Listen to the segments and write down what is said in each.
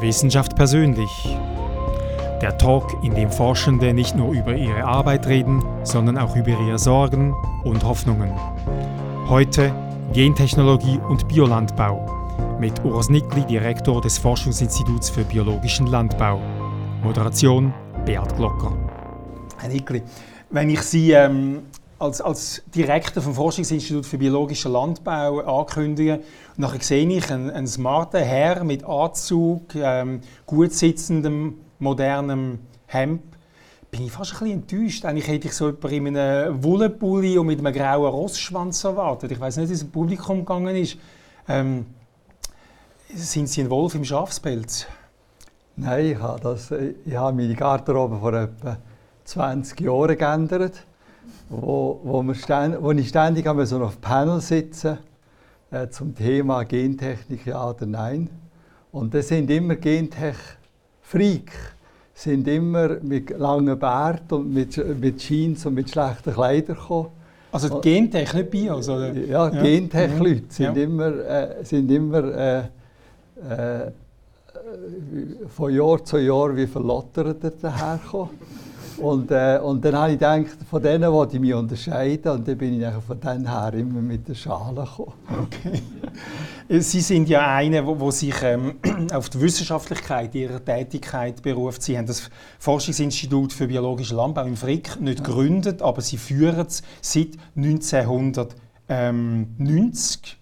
Wissenschaft persönlich. Der Talk, in dem Forschende nicht nur über ihre Arbeit reden, sondern auch über ihre Sorgen und Hoffnungen. Heute Gentechnologie und Biolandbau mit Urs Nickli, Direktor des Forschungsinstituts für biologischen Landbau. Moderation Beat Glocker. Herr Nickli, wenn ich Sie ähm, als, als Direktor vom Forschungsinstitut für biologischen Landbau ankündige, und nachher sehe ich einen, einen smarten Herr mit Anzug, ähm, gut sitzendem, modernem Hemd, bin ich fast ein bisschen enttäuscht. Eigentlich hätte ich so jemanden in einem Wollenpulli und mit einem grauen Rossschwanz erwartet. Ich weiß nicht, wie es im Publikum gegangen ist. Ähm, sind Sie ein Wolf im Schafspelz? Nein, ich habe, das, ich habe meine Garderobe vor etwa 20 Jahren geändert wo, wo, wir ständ, wo ich ständig so auf Panel sitze äh, zum Thema Gentechnik ja oder nein. Und das sind immer Gentech-Freak, sind immer mit langen Bart und mit, mit Jeans und mit schlechten Kleidern gekommen. Also Gentech, nicht Bios, oder? Ja, ja. Gentech-Leute sind ja. immer, äh, sind immer äh, äh, von Jahr zu Jahr wie verlottert dahergekommen. Und, äh, und dann habe ich gedacht, von denen wollte ich mich unterscheiden und dann bin ich von denen her immer mit der Schale gekommen. Okay. Sie sind ja einer, wo, wo sich ähm, auf die Wissenschaftlichkeit ihrer Tätigkeit beruft. Sie haben das Forschungsinstitut für biologischen Landbau in Frick nicht gegründet, aber Sie führen es seit 1990.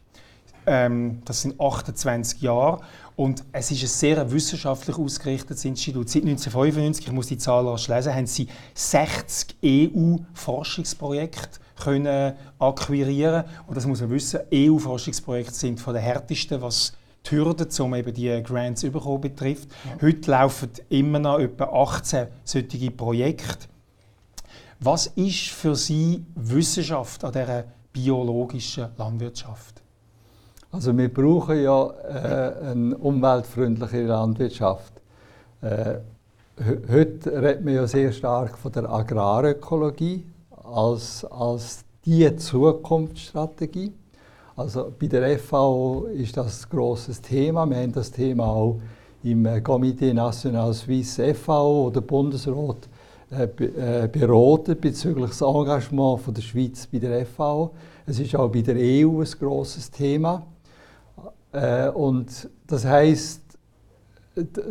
Ähm, das sind 28 Jahre. Und es ist ein sehr wissenschaftlich ausgerichtetes Institut. Seit 1995, ich muss die Zahl erst lesen, haben sie 60 EU-Forschungsprojekte können akquirieren. Und das muss man wissen, EU-Forschungsprojekte sind von den härtesten, was die Hürden, um eben die Grants zu bekommen, betrifft. Ja. Heute laufen immer noch etwa 18 solche Projekte. Was ist für Sie Wissenschaft an dieser biologischen Landwirtschaft? Also wir brauchen ja äh, eine umweltfreundliche Landwirtschaft. Äh, heute redet man ja sehr stark von der Agrarökologie als, als die Zukunftsstrategie. Also bei der FAO ist das ein grosses Thema. Wir haben das Thema auch im Comité National Suisse FAO oder Bundesrat äh, äh, beraten bezüglich des Engagements der Schweiz bei der FAO. Es ist auch bei der EU ein grosses Thema. Äh, und das heißt,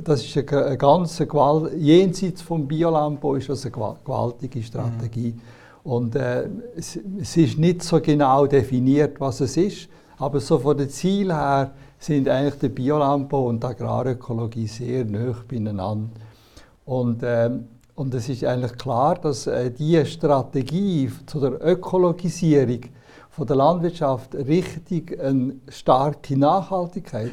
das ist eine, eine ganze Gewalt, jenseits vom Biolandbau ist das eine gewaltige Strategie. Mhm. Und äh, es, es, ist nicht so genau definiert, was es ist, aber so von den Zielen her sind eigentlich der Biolandbau und die Agrarökologie sehr nah beieinander. Und, äh, und es ist eigentlich klar, dass äh, diese Strategie zu der Ökologisierung von der Landwirtschaft richtig eine starke Nachhaltigkeit,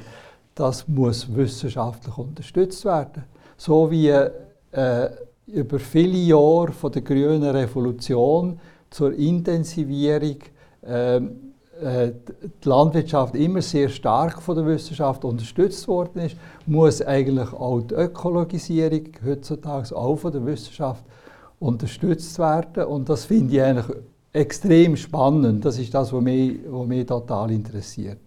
das muss wissenschaftlich unterstützt werden. So wie äh, über viele Jahre von der grünen Revolution zur Intensivierung äh, äh, die Landwirtschaft immer sehr stark von der Wissenschaft unterstützt worden ist, muss eigentlich auch die Ökologisierung heutzutage auch von der Wissenschaft unterstützt werden. Und das finde ich eigentlich extrem spannend. Das ist das, was mich, was mich total interessiert.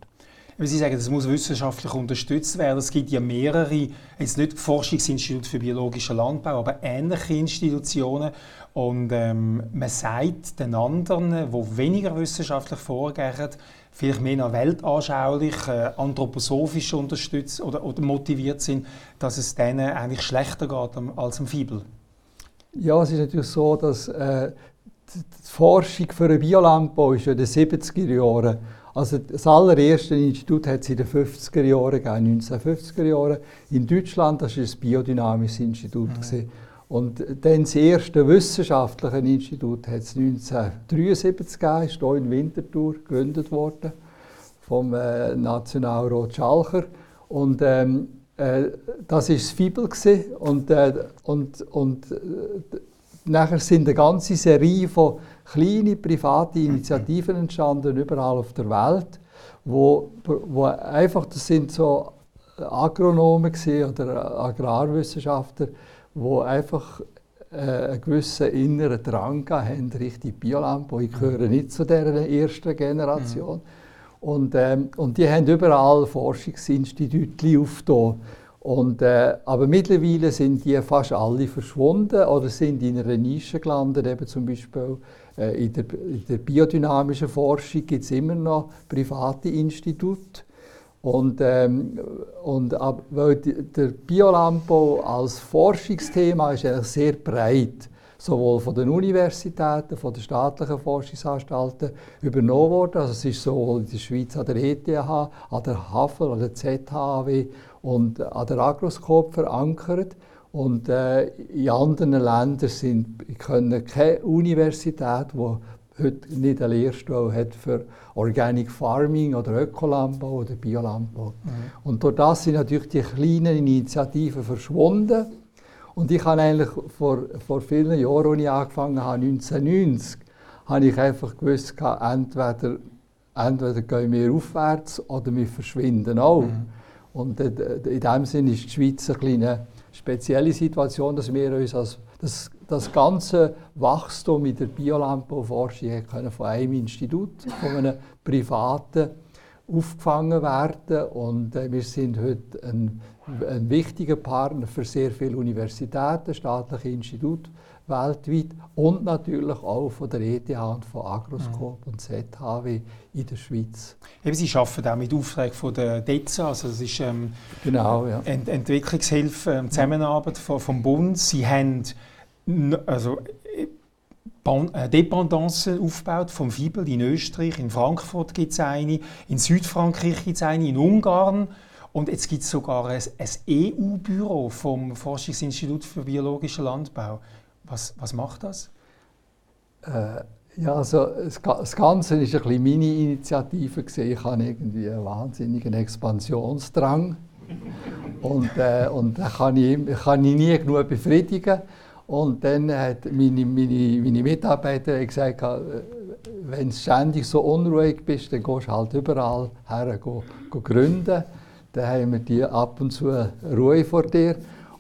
Sie sagen, das muss wissenschaftlich unterstützt werden. Es gibt ja mehrere, jetzt nicht Forschungsinstitut für biologischen Landbau, aber ähnliche Institutionen. Und ähm, man sagt den anderen, die weniger wissenschaftlich vorgehen, vielleicht mehr noch weltanschaulich, äh, anthroposophisch unterstützt oder, oder, motiviert sind, dass es denen eigentlich schlechter geht als dem Fibel. Ja, es ist natürlich so, dass äh, die Forschung für den Biolandbau ist ja in den 70er Jahren. Also das allererste Institut hat es in den 50er Jahren gegeben, 1950er Jahren. In Deutschland, das war das Biodynamisches Institut. Mhm. Und dann das erste wissenschaftliche Institut hat es 1973 gegeben, ist hier in Winterthur gegründet worden, vom äh, Nationalrat Schalcher. Und ähm, äh, das war das Fibel. Und, äh, und, und äh, nachher sind eine ganze Serie von kleinen privaten Initiativen entstanden, überall auf der Welt, wo, wo einfach, das sind so Agronomen oder Agrarwissenschaftler, wo einfach äh, einen gewissen inneren Drang haben Richtung Biolandbau. Ich gehöre nicht zu dieser ersten Generation. Mhm. Und, ähm, und die haben überall Forschungsinstitute aufgetan. Und, äh, aber mittlerweile sind die fast alle verschwunden oder sind in einer Nische gelandet, eben zum Beispiel äh, in, der, in, der, biodynamischen Forschung gibt es immer noch private Institute. Und, ähm, und ab, weil der Biolandbau als Forschungsthema ist eigentlich sehr breit sowohl von den Universitäten, von den staatlichen Forschungsanstalten übernommen worden. Also es ist sowohl in der Schweiz an der ETH, an der HAFL, an der ZHW und an der Agroscope verankert. Und äh, in anderen Ländern sind, können keine Universität, die heute nicht eine Lehrstelle hat für Organic Farming oder Ökolandbau oder Biolandbau. Mhm. Und durch das sind natürlich die kleinen Initiativen verschwunden. Und ich habe eigentlich vor, vor vielen Jahren, als ich angefangen habe, 1990, habe ich einfach gewusst, entweder, entweder gehen wir aufwärts oder wir verschwinden auch. Mhm. Und in dem Sinne ist die Schweiz eine kleine spezielle Situation, dass wir uns als das, das ganze Wachstum in der Biolandbauforschung von einem Institut, von einem privaten aufgefangen werden und äh, wir sind heute ein, ein, wichtiger Partner für sehr viele Universitäten, staatliche Institute weltweit und natürlich auch von der ETH und von Agroscope mhm. und ZHW in der Schweiz. Eben, Sie arbeiten auch mit Aufträgen von der DEZA, also das ist ähm, genau, ja. Ent Entwicklungshilfe, ähm, Zusammenarbeit vom, vom Bund. Sie haben also äh, Dependancen aufgebaut vom Fibel in Österreich, in Frankfurt gibt es eine, in Südfrankreich gibt es eine, in Ungarn und jetzt gibt es sogar ein, ein EU-Büro vom Forschungsinstitut für biologischen Landbau. Was, was macht das? Äh, ja, also das Ganze ist ein meine Initiative Ich habe irgendwie einen wahnsinnigen Expansionsdrang und, äh, und den kann ich, kann ich nie genug befriedigen. Und dann hat meine, meine, meine Mitarbeiter gesagt, äh, wenn du ständig so unruhig bist, dann gehst du halt überall her go, go gründen. Dann haben wir die ab und zu Ruhe vor dir.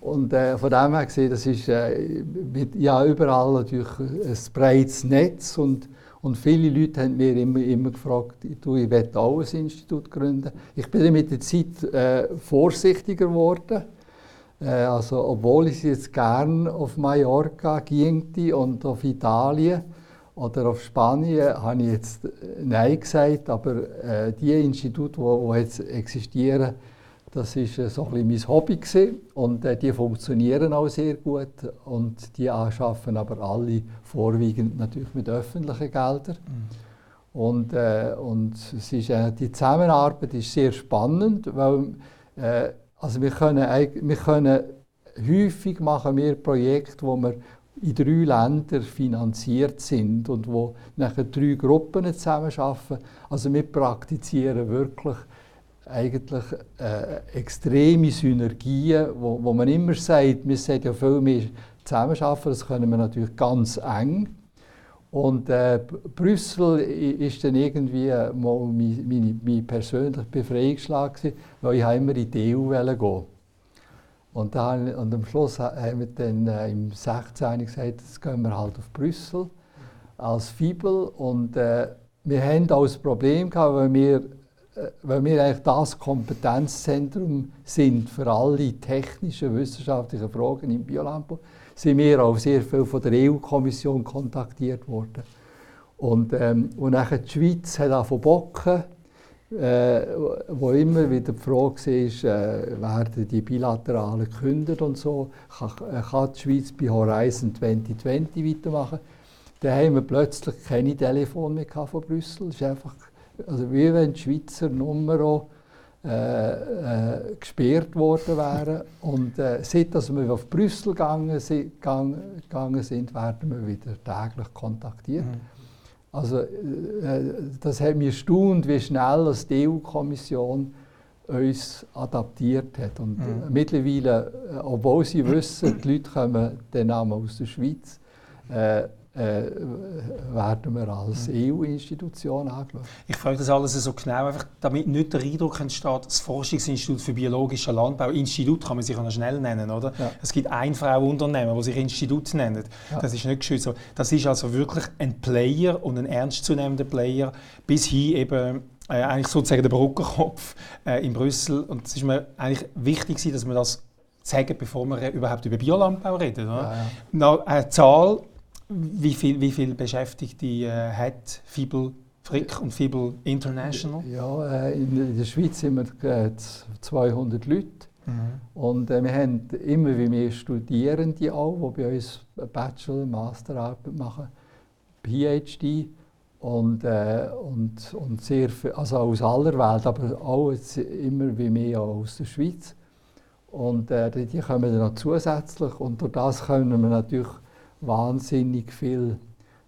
Und äh, von dem her gesehen, das ist äh, mit, ja, überall natürlich ein breites Netz. Und, und viele Leute haben mir immer, immer gefragt, du, ich will auch ein Institut gründen. Ich bin mit der Zeit äh, vorsichtiger geworden äh, also, obwohl ich jetzt gern auf Mallorca ginge und auf Italien oder auf Spanien, habe ich jetzt äh, Nein gesagt. Aber äh, die Institute, die jetzt existieren, das ist äh, so ein bisschen mein Hobby gewesen. und äh, die funktionieren auch sehr gut und die schaffen aber alle vorwiegend natürlich mit öffentlichen Geldern. Mhm. Und, äh, und es ist, äh, die Zusammenarbeit ist sehr spannend, weil äh, also wir können, wir können häufig machen wir Projekte, wo wir in drei Ländern finanziert sind und wo nachher drei Gruppen zusammenarbeiten. Also wir praktizieren wirklich eigentlich äh, extreme Synergien, wo, wo man immer sagt, wir sollten ja viel mehr zusammenarbeiten, das können wir natürlich ganz eng. Und äh, Brüssel ist dann irgendwie mal mein, mein, mein persönlicher Befreiungsschlag weil ich immer in die EU gehen und, dann, und am Schluss haben wir dann äh, im 16. gesagt, jetzt gehen wir halt auf Brüssel als Fibel und äh, wir haben auch das Problem gehabt, weil wir, weil wir eigentlich das Kompetenzzentrum sind für alle technischen, wissenschaftlichen Fragen im Biolandbau sind wir auch sehr viel von der EU-Kommission kontaktiert worden. Und, ähm, und nachher die Schweiz hat auch Bocken, äh, wo immer wieder die Frage war, äh, werden die bilateralen gekündigt und so, kann, äh, kann die Schweiz bei Horizon 2020 weitermachen. Dann haben wir plötzlich keine Telefon mehr von Brüssel. Es ist einfach, also wie wenn die Schweizer Nummer äh, äh, gesperrt worden wären. Und äh, seit dass wir auf Brüssel gegangen sind, gegangen sind werden wir wieder täglich kontaktiert. Mhm. Also äh, das hat mich erstaunt, wie schnell die EU-Kommission uns adaptiert hat. Und mhm. mittlerweile, äh, obwohl sie wissen, die Leute kommen den Namen aus der Schweiz, äh, äh, werden wir als mhm. EU-Institution angeschaut. Ich frage das alles so genau, einfach, damit nicht der Eindruck entsteht, das Forschungsinstitut für biologischen Landbau, Institut kann man sich auch schnell nennen, oder? Ja. Es gibt ein Frau-Unternehmen, das sich Institut nennt. Ja. Das ist nicht geschützt. Das ist also wirklich ein Player und ein ernstzunehmender Player, bis hin eben äh, eigentlich sozusagen der Brückenkopf äh, in Brüssel. Und es ist mir eigentlich wichtig, dass wir das sagen, bevor wir überhaupt über Biolandbau reden. Ja, ja. Na, eine Zahl, wie viele wie viel Beschäftigte äh, hat Fibel Frick und Fibel International? Ja, äh, in der Schweiz sind wir äh, 200 Leute. Mhm. Und äh, wir haben immer wie mehr Studierende auch, die bei uns Bachelor, Masterarbeit machen, PhD und, äh, und, und sehr viel, also aus aller Welt, aber auch immer wie mehr aus der Schweiz. Und äh, die kommen dann noch zusätzlich und durch das können wir natürlich wahnsinnig viel,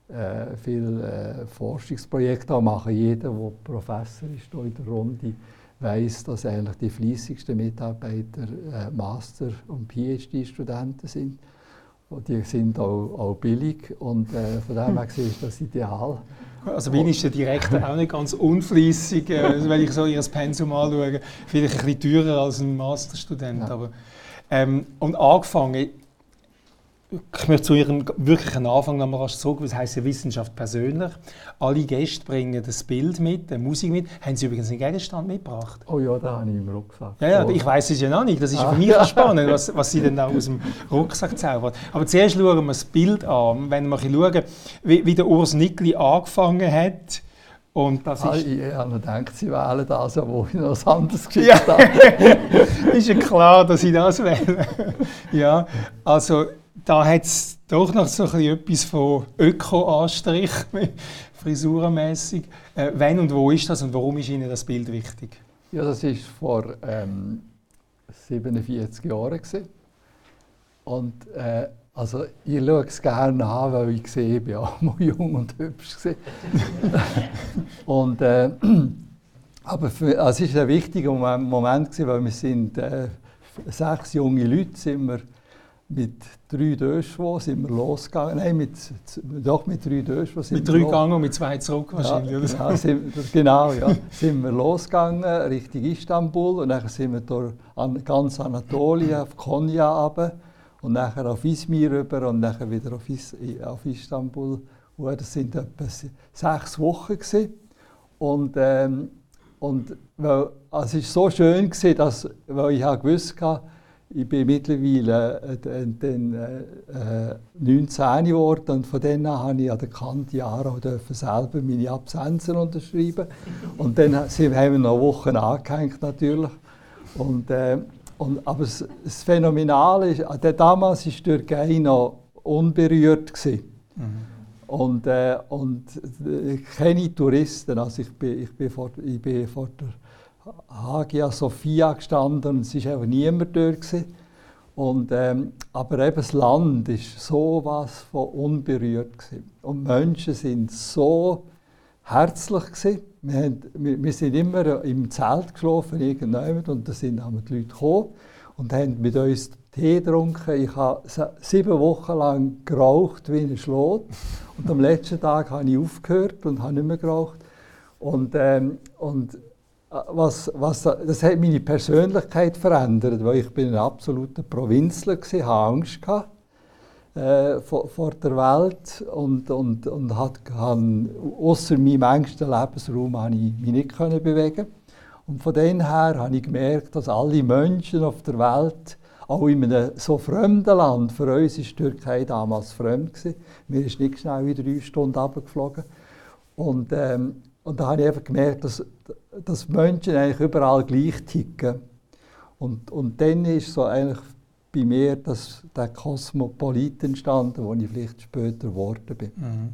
äh, viel äh, Forschungsprojekte machen. Jeder, der Professor ist hier in der Runde, weiß, dass eigentlich die fließigsten Mitarbeiter äh, Master- und PhD-Studenten sind. Und die sind auch, auch billig und äh, von dem her ist das ideal. Also Wien ist der Direktor auch nicht ganz unfließig, äh, wenn ich so ihr Pensum anschaue. Vielleicht ein bisschen teurer als ein Masterstudent. Ja. Aber, ähm, und angefangen, ich möchte zu Ihrem wirklichen Anfang noch mal zurück, was heisst ja Wissenschaft persönlich. Alle Gäste bringen das Bild mit, die Musik mit. Haben Sie übrigens einen Gegenstand mitgebracht? Oh ja, da habe ich im Rucksack. Ja, ja, ich weiß es ja noch nicht. Das ist ah. für mich spannend, was, was Sie denn da aus dem Rucksack zaubern. Aber zuerst schauen wir das Bild an. Wenn wir schauen, wie, wie der Urs Nickli angefangen hat, und das ah, ist... Ich habe gedacht, Sie wählen das, wo ich noch was anderes geschickt ja. habe. ist ja klar, dass ich das wähle. ja, also da hat es doch noch so etwas von Öko-Anstrich, frisurenmässig. Äh, wann und wo ist das und warum ist Ihnen das Bild wichtig? Ja, das war vor ähm, 47 Jahren. Gewesen. Und äh, also ich schaue es gerne an, weil ich sehe, ich bin auch mal jung und hübsch. und, äh, aber für, also es war ein wichtiger Moment, gewesen, weil wir sind äh, sechs junge Leute sind wir mit drei Döschwo sind wir losgegangen. Nein, mit, doch mit drei Döschwo sind mit wir Mit drei gegangen und mit zwei zurück wahrscheinlich, ja, genau, sind, genau, ja. sind wir losgegangen Richtung Istanbul und dann sind wir durch an, ganz Anatolien, auf Konya runter und nachher auf Izmir rüber und dann wieder auf, Is, auf Istanbul. Und das sind etwa sechs Wochen gewesen. Und, ähm, und weil, also es war so schön, gewesen, dass, weil ich gewusst habe, ich bin mittlerweile äh, dann, äh, 19 geworden und von dann an habe ich an der Kant-Jahre selber meine Absenzen unterschreiben. Und dann haben wir noch Wochen angehängt natürlich. Und, äh, und, aber das, das Phänomenale ist, äh, damals war Türkei noch unberührt. Mhm. Und, äh, und äh, keine Touristen. Also ich bin, ich bin, vor, ich bin vor der Hagia Sophia gestanden es war einfach niemand dort. Und, ähm, aber eben das Land war so was von unberührt. Gewesen. Und Menschen waren so herzlich. Gewesen. Wir, haben, wir, wir sind immer im Zelt geschlafen, irgendjemand, und da sind die Leute gekommen und haben mit uns Tee getrunken. Ich habe sieben Wochen lang geraucht wie ein Schlot. Und am letzten Tag habe ich aufgehört und habe nicht mehr geraucht. Und, ähm, und was, was, das hat meine Persönlichkeit verändert, weil ich bin ein absoluter Provinzler war, hatte Angst gehabt, äh, vor, vor, der Welt und, und, und hat, han, außer meinem engsten Lebensraum konnte ich mich nicht können bewegen. Und von dem her habe ich gemerkt, dass alle Menschen auf der Welt, auch in einem so fremden Land, für uns war die Türkei damals fremd. Gewesen. Mir ist nicht schnell in drei Stunden runtergeflogen. Und, ähm, und da habe ich einfach gemerkt, dass dass Menschen eigentlich überall gleich ticken. Und, und dann ist so eigentlich bei mir das, der Kosmopolit entstanden, wo ich vielleicht später geworden bin. Mhm.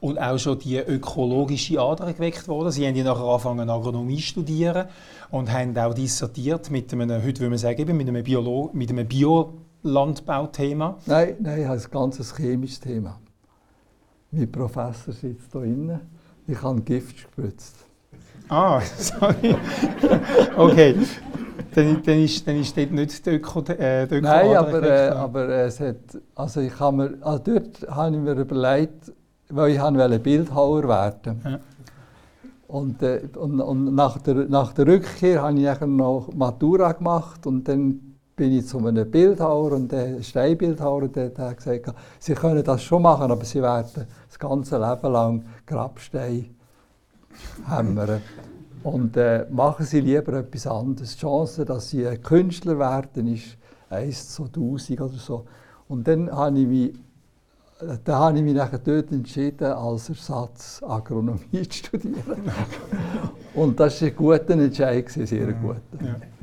Und auch schon die ökologische Ader geweckt worden. Sie haben ja nachher angefangen Agronomie zu studieren und haben auch dissertiert mit einem, heute würde man sagen, mit einem, Biolo mit einem Biolandbauthema. Nein, nein, ein ganz chemisches Thema. Mein Professor sitzt hier innen. Ich habe Gift gespritzt. Ah, sorry. okay. Dann, dann, ist, dann ist dort nicht die Öko, äh, die Öko Nein, aber, äh, aber es hat, also ich habe mir, also dort habe ich mir überlegt, weil ich wollte Bildhauer werden. Ja. Und, äh, und, und nach, der, nach der Rückkehr habe ich noch Matura gemacht und dann bin ich zu einem Bildhauer und der Steinbildhauer und der hat gesagt, sie können das schon machen, aber sie werden das ganze Leben lang Grabstein hämmern. Und äh, machen Sie lieber etwas anderes. Die Chance, dass Sie ein Künstler werden, ist 1 zu 1000 oder so. Und dann habe ich mich, dann habe ich mich nachher dort entschieden, als Ersatz Agronomie zu studieren. Und das war ein guter Entscheid, sehr gut. Ja.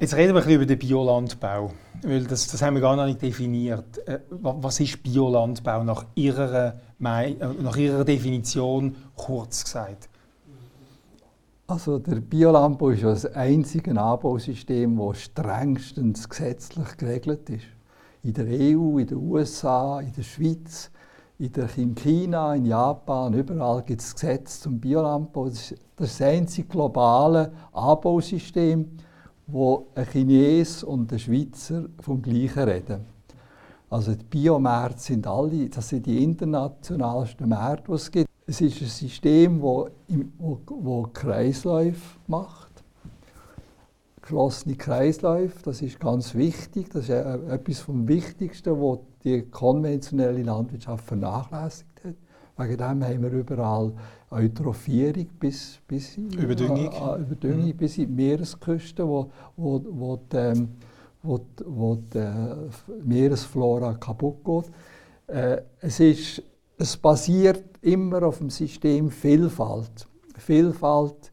Jetzt reden wir ein bisschen über den Biolandbau, weil das, das haben wir gar noch nicht definiert. Äh, was ist Biolandbau nach Ihrer, äh, nach Ihrer Definition kurz gesagt? Also der Biolandbau ist das einzige Anbausystem, das strengstens gesetzlich geregelt ist. In der EU, in den USA, in der Schweiz, in China, in Japan, überall gibt es Gesetze zum Biolandbau. Das ist das einzige globale Anbausystem, wo ein Chines und ein Schweizer vom Gleichen reden. Also die Biomärkte sind alle, das sind die internationalsten Märkte, die es gibt. Es ist ein System, das Kreisläufe macht. Geschlossene Kreisläufe, das ist ganz wichtig. Das ist etwas vom Wichtigsten, was die konventionelle Landwirtschaft vernachlässigt hat. Wegen dem haben wir überall Eutrophierung bis, bis Überdüngung, äh, äh, Überdüngung mhm. bis in die Meeresküste, wo, wo, wo, die, ähm, wo, wo die äh, Meeresflora kaputt geht. Äh, es, ist, es basiert immer auf dem System Vielfalt. Vielfalt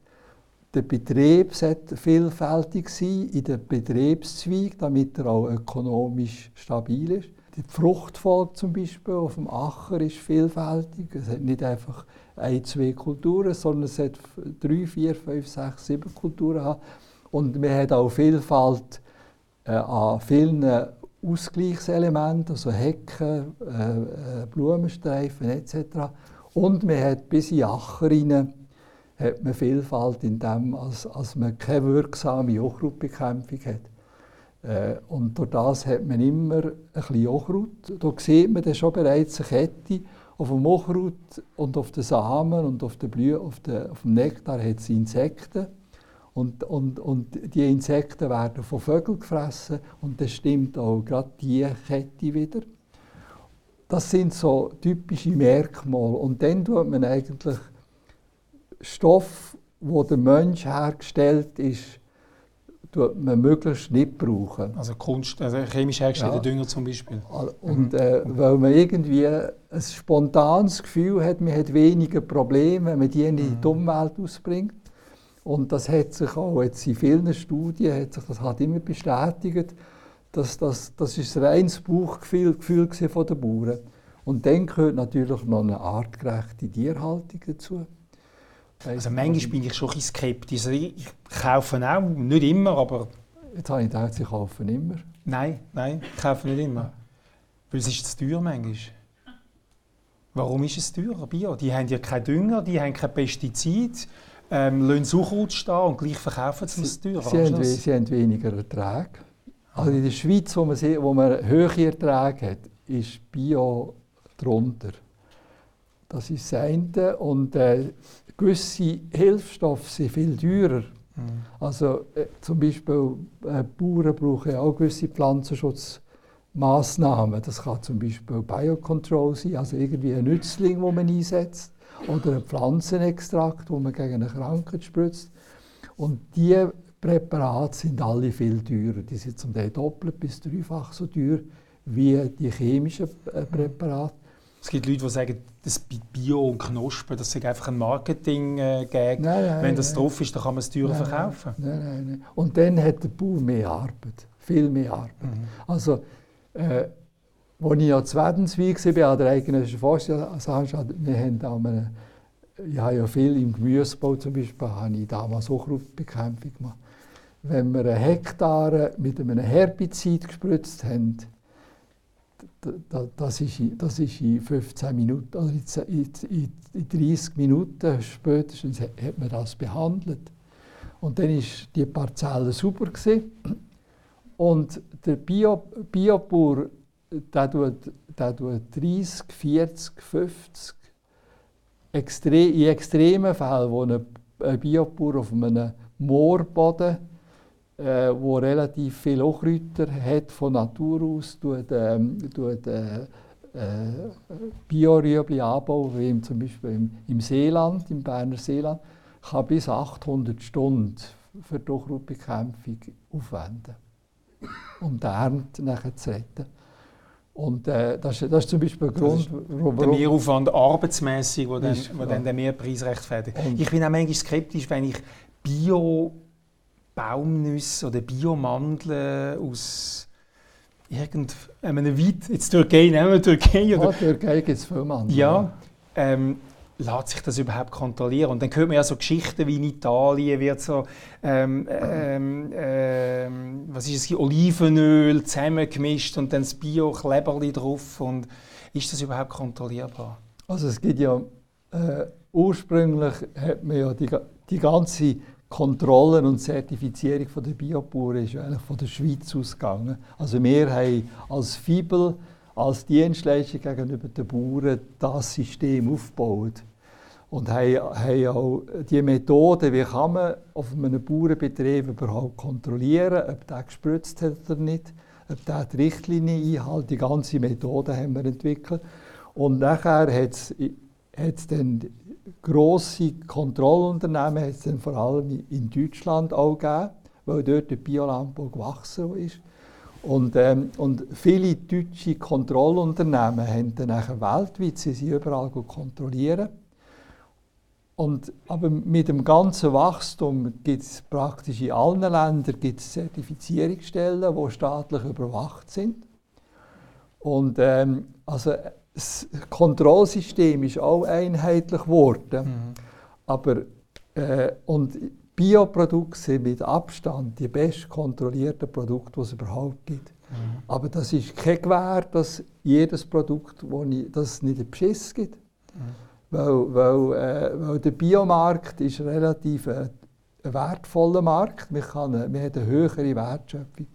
der Betrieb sollte vielfältig sein in den Betriebszweig, damit er auch ökonomisch stabil ist. Die Fruchtfolge zum Beispiel auf dem Acher ist vielfältig. Es hat nicht einfach ein, zwei Kulturen, sondern es hat drei, vier, fünf, sechs, sieben Kulturen. Haben. Und man hat auch Vielfalt äh, an vielen Ausgleichselementen, also Hecken, äh, äh Blumenstreifen etc. Und man hat bis in Acher rein, hat man Vielfalt in dem, als, als man keine wirksame Unkrautbekämpfung hat. Äh, und durch das hat man immer ein bisschen Unkraut. Da sieht man dann schon bereits eine Kette. Auf dem Unkraut und auf den Samen und auf, der Blühe, auf, auf dem Nektar hat es Insekten. Und, und, und die Insekten werden von Vögeln gefressen und das stimmt auch gerade diese Kette wieder. Das sind so typische Merkmale. Und dann tut man eigentlich Stoff, wo der Mensch hergestellt ist, tut man möglichst nicht brauchen. Also Kunst, also chemisch hergestellte ja. Dünger zum Beispiel. Und äh, weil man irgendwie ein spontanes Gefühl hat, man hat weniger Probleme, wenn man die in die mhm. Umwelt ausbringt. Und das hat sich auch jetzt in vielen Studien hat sich das hat immer bestätigt, dass das, das ist ein reines Bauchgefühl Gefühl von den Bauern. Und dann gehört natürlich noch eine artgerechte Tierhaltung dazu. Also manchmal bin ich schon ein skeptisch. Also ich kaufe auch, nicht immer, aber... Jetzt habe ich gedacht, Sie kaufen immer. Nein, nein, ich kaufe nicht immer. Weil es ist zu teuer manchmal. Warum ist es teurer, Bio? Die haben ja keinen Dünger, die haben kein Pestizid, ähm, lassen Suchrut stehen und gleich verkaufen sie es teurer. Sie, haben, sie haben weniger Erträge. Also in der Schweiz, wo man, wo man höhere Erträge hat, ist Bio drunter. Das ist das eine. Und äh, gewisse Hilfsstoffe sind viel teurer. Mhm. Also äh, zum Beispiel äh, Bauern brauchen auch gewisse Pflanzenschutzmaßnahmen. Das kann zum Beispiel Biocontrol sein, also irgendwie ein Nützling, den man einsetzt, oder ein Pflanzenextrakt, wo man gegen eine Krankheit spritzt. Und diese Präparate sind alle viel teurer. Die sind zum Teil doppelt bis dreifach so teuer wie die chemischen äh, Präparate. Es gibt Leute, die sagen, das Bio und Knospen, das ist einfach ein Marketing-Gag. Äh, Wenn das nein. drauf ist, dann kann man es teurer verkaufen. Nein, nein, nein. Und dann hat der Bauer mehr Arbeit, viel mehr Arbeit. Mhm. Also, äh, als ich ja Zwettensweg war, an der eigenen Forschungsanstalt, wir haben da eine, ich habe ja viel im Gemüsebau zum Beispiel, habe ich damals auch Bekämpfung gemacht. Wenn wir einen Hektar mit einem Herbizid gespritzt haben, das ist, das ist in 15 Minuten, also in, in 30 Minuten spätestens hat man das behandelt. Und dann war die Parzelle super. Gewesen. Und der Bio, Biobauer, der tut, der tut 30, 40, 50, extre in extremen Fällen, wo ein, ein Biobauer auf einem Moorboden äh, wo relativ viele Unkräuter hat von Natur aus, tut, ähm, tut äh, äh, Biorüebli anbauen, wie zum Beispiel im, im Seeland, im Berner Seeland. kann bis 800 Stunden für die Unkrautbekämpfung aufwenden, um die Ernte nachher zu retten. Und äh, das, ist, das ist zum Beispiel ein Grund, warum... Der Mehraufwand arbeitsmässig, der dann, wo dann den Mehrpreis rechtfertigt. Ich bin auch manchmal skeptisch, wenn ich Bio Baumnüsse oder Biomandeln aus irgendeinem Weit, jetzt Türkei, nehmen wir Türkei. Oder, ja, Türkei gibt es viel Mandeln. Ja, ähm, lässt sich das überhaupt kontrollieren? Und dann hört man ja so Geschichten wie in Italien wird so, ähm, ähm, ähm, was ist es, Olivenöl zusammengemischt und dann das Bio-Kleberli drauf. Und ist das überhaupt kontrollierbar? Also es gibt ja, äh, ursprünglich hat man ja die, die ganze Kontrolle und Zertifizierung der Biobauern ist eigentlich von der Schweiz ausgegangen. Also wir haben als Fibel, als Dienstleister gegenüber den Bauern das System aufgebaut und haben, haben auch die Methode, wie kann man auf einem Bauernbetrieb überhaupt kontrollieren, ob der gespritzt hat oder nicht, ob der die Richtlinie einhält. Die ganze Methode haben wir entwickelt. Und nachher hat es dann grosse Kontrollunternehmen hat es dann vor allem in Deutschland auch gegeben, weil dort der Biolandbau gewachsen ist. Und, ähm, und viele deutsche Kontrollunternehmen haben dann nachher weltweit, sie sind überall kontrollieren. Und, aber mit dem ganzen Wachstum gibt es praktisch in allen Ländern gibt's Zertifizierungsstellen, die staatlich überwacht sind. Und ähm, also das Kontrollsystem ist auch einheitlich geworden. Mhm. Aber äh, und Bioprodukte sind mit Abstand die best kontrollierten Produkte, die es überhaupt gibt. Mhm. Aber das ist kein Gewähr, dass jedes Produkt, wo ich, dass es nicht einen Beschiss gibt. Mhm. Weil, weil, äh, weil der Biomarkt ist relativ ein, ein wertvoller Markt. Man, kann eine, man hat eine höhere Wertschöpfung.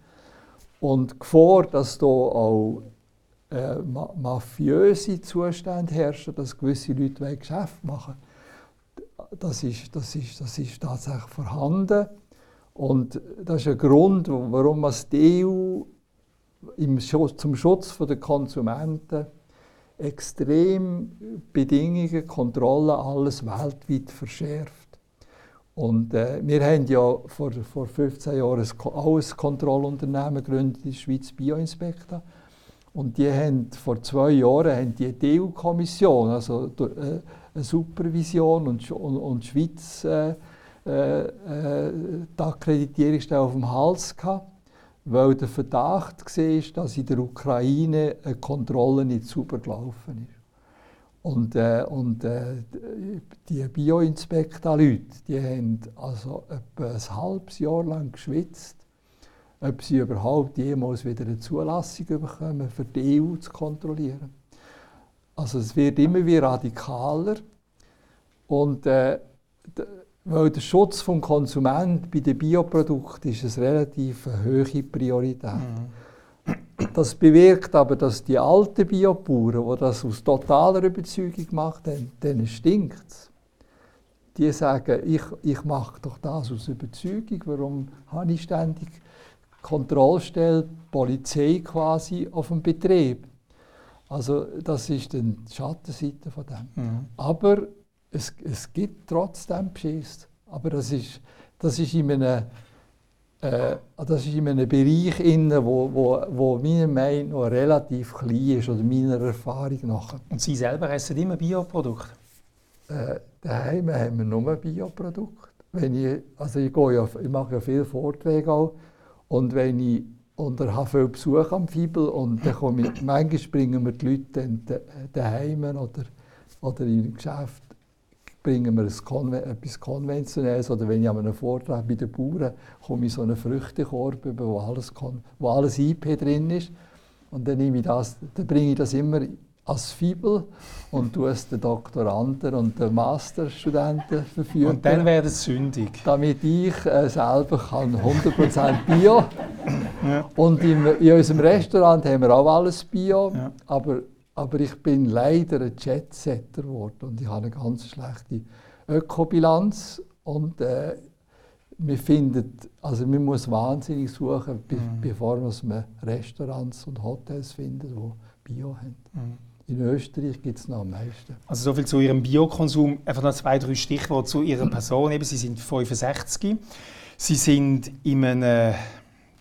Und die Gefahr, dass hier auch äh, mafiöse Zustände herrschen, dass gewisse Leute Geschäfte machen das ist, das, ist, das ist tatsächlich vorhanden. Und das ist ein Grund, warum man die EU im Schutz, zum Schutz der Konsumenten extrem Bedingungen, Kontrollen, alles weltweit verschärft. Und äh, wir haben ja vor, vor 15 Jahren ein, ein Kontrollunternehmen gegründet in der Schweiz, Bioinspekta. Und die haben vor zwei Jahren haben die EU-Kommission, also äh, eine Supervision und, und, und Schweiz äh, äh, äh, die Akkreditierungsstelle auf dem Hals gehabt, weil der Verdacht war, dass in der Ukraine eine Kontrolle nicht super gelaufen ist. Und, äh, und äh, die Bioinspekta-Leute, die haben also etwa ein halbes Jahr lang geschwitzt, ob sie überhaupt jemals wieder eine Zulassung bekommen, für die EU zu kontrollieren. Also es wird immer wieder radikaler und äh, weil der Schutz des Konsumenten bei den Bioprodukten ist eine relativ hohe Priorität. Mhm. Das bewirkt aber, dass die alten Biobauern, die das aus totaler Überzeugung gemacht haben, denen stinkt es. Die sagen, ich, ich mache doch das aus Überzeugung, warum habe ich ständig Kontrollstelle, Polizei quasi auf dem Betrieb. Also das ist die Schattenseite von dem. Mhm. Aber es, es gibt trotzdem Beschiss. Aber das ist, das ist in einem, äh, das ist in einem Bereich, inne, wo, wo, wo meiner Meinung noch relativ klein ist, oder meiner Erfahrung nach. Und Sie selber essen immer Bioprodukte? Äh, daheim haben wir nur Bioprodukte. Wenn ich, also ich, gehe ja, ich mache ja viele Vorträge auch, und wenn ich und er hat viel Besuch am Fibel und dann komme ich, manchmal bringen wir die Leute daheim oder, oder im Geschäft bringen wir Konven etwas Konventionelles oder wenn ich an einem Vortrag bei den Bauern komme ich so einen Früchtekorb über, wo alles, wo alles IP drin ist. Und dann, nehme ich das, dann bringe ich das immer als Fibel und du es den Doktoranden und den Masterstudenten verfügen. Und dann wäre es sündig. Damit ich äh, selber kann 100% Bio. ja. Und im, in unserem Restaurant haben wir auch alles Bio, ja. aber, aber ich bin leider ein Jetsetter geworden und ich habe eine ganz schlechte Ökobilanz und äh, wir finden, also man muss wahnsinnig suchen, mhm. bevor man Restaurants und Hotels findet, die Bio haben. Mhm. In Österreich gibt es noch am meisten. Also so viel zu Ihrem Biokonsum. Einfach noch zwei, drei Stichworte zu Ihrer Person. Eben, Sie sind 65. Sie sind in einem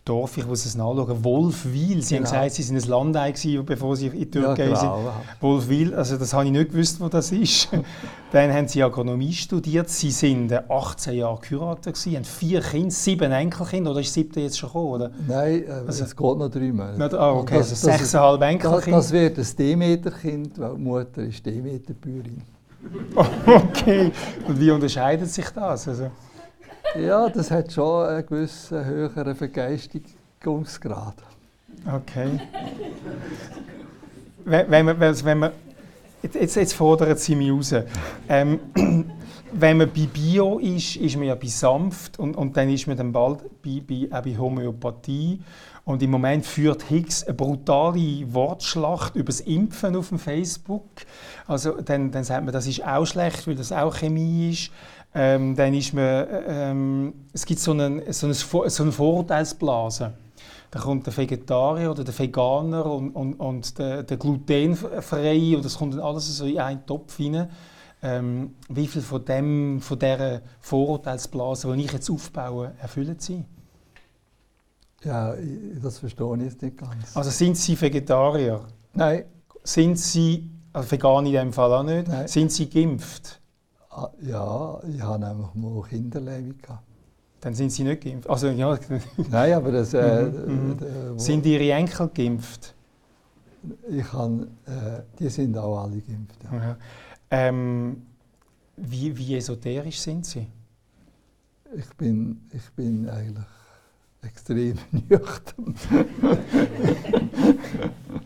Dorf, ich muss es nachschauen, Wolfwil. Sie genau. haben gesagt, Sie sind ein Landei bevor Sie in die Türkei ja, genau. sind. Wolfwil, also das habe ich nicht gewusst, wo das ist. Dann haben Sie Agronomie studiert. Sie sind 18 Jahre geheiratet, haben vier Kinder, sieben Enkelkinder. Oder ist das siebte jetzt schon gekommen? Oder? Nein, äh, also, es geht noch dreimal. Ah, okay, das, also sechseinhalb Enkelkinder. Das, das wird ein Demeter-Kind, weil die Mutter ist Demeter-Bäuerin. okay, und wie unterscheidet sich das? Also, ja, das hat schon einen gewissen höheren Vergeistigungsgrad. Okay. wenn, man, wenn man, jetzt, jetzt fordern Sie mich raus. Ähm, wenn man bei Bio ist, ist man ja bei sanft und, und dann ist man dann bald bei, bei, auch bei Homöopathie. Und im Moment führt Higgs eine brutale Wortschlacht über das Impfen auf dem Facebook. Also dann, dann sagt man, das ist auch schlecht, weil das auch Chemie ist. Ähm, dann ist man, ähm, es gibt so einen, so, einen, so eine Vorurteilsblase. Da kommt der Vegetarier oder der Veganer und, und, und der, der Glutenfreie und das kommt dann alles so in einen Topf rein. Ähm, wie viel von, dem, von dieser Vorurteilsblase, die ich jetzt aufbaue, erfüllen Sie? Ja, das verstehe ich jetzt nicht ganz. Also sind Sie Vegetarier? Nein. Sind Sie, also vegan in dem Fall auch nicht, Nein. sind Sie geimpft? Ah, ja, ich habe nämlich mal Kinderleihung Dann sind Sie nicht geimpft? Also, ja. Nein, aber das... Äh, mhm, mhm. sind Ihre Enkel geimpft? Ich kann, äh, die sind auch alle geimpft. Ja. Ja. Ähm, wie, wie esoterisch sind Sie? Ich bin, ich bin eigentlich extrem nüchtern.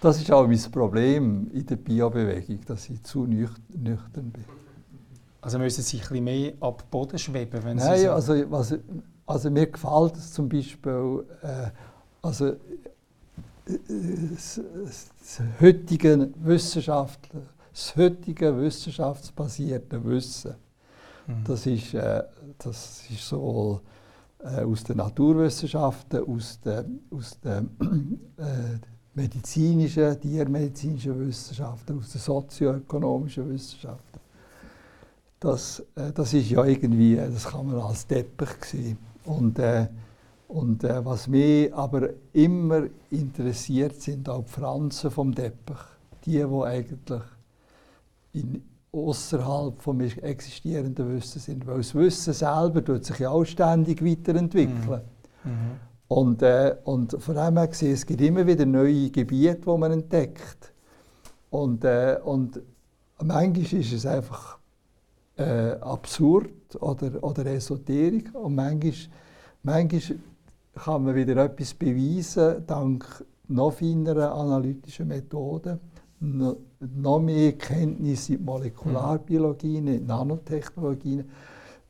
Das ist auch mein Problem in der Biobewegung, dass ich zu nüchtern bin. Also müssen Sie ein bisschen mehr ab Boden schweben, wenn Nein, Sie so also, also, also mir gefällt es zum Beispiel, äh, also das, das heutige Wissenschaftler, das heutige wissenschaftsbasierte Wissen, mhm. das, ist, äh, das ist sowohl äh, aus den Naturwissenschaften, aus den, aus den äh, medizinischen, tiermedizinischen Wissenschaften, aus den sozioökonomischen Wissenschaften. Das, äh, das ist ja irgendwie, äh, das kann man als Teppich sehen. Und, äh, und äh, was mich aber immer interessiert, sind auch die Pflanzen vom Teppich. Die, die eigentlich in, außerhalb vom existierenden Wissen sind. Weil das Wissen selber tut sich ja auch ständig weiterentwickeln. Mhm. Mhm. Und, äh, und von dem her gesehen, es gibt immer wieder neue Gebiete, die man entdeckt. Und, äh, und manchmal ist es einfach äh, absurd oder, oder Esoterik und manchmal, manchmal kann man wieder etwas beweisen, dank noch feineren analytischen Methoden, noch, noch mehr Kenntnisse in Molekularbiologie, in Nanotechnologien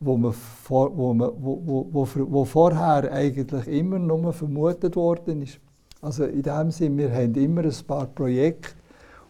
wo, man vor, wo, man, wo, wo, wo, vorher eigentlich immer nur vermutet worden ist. Also in dem Sinne, wir haben immer ein paar Projekte,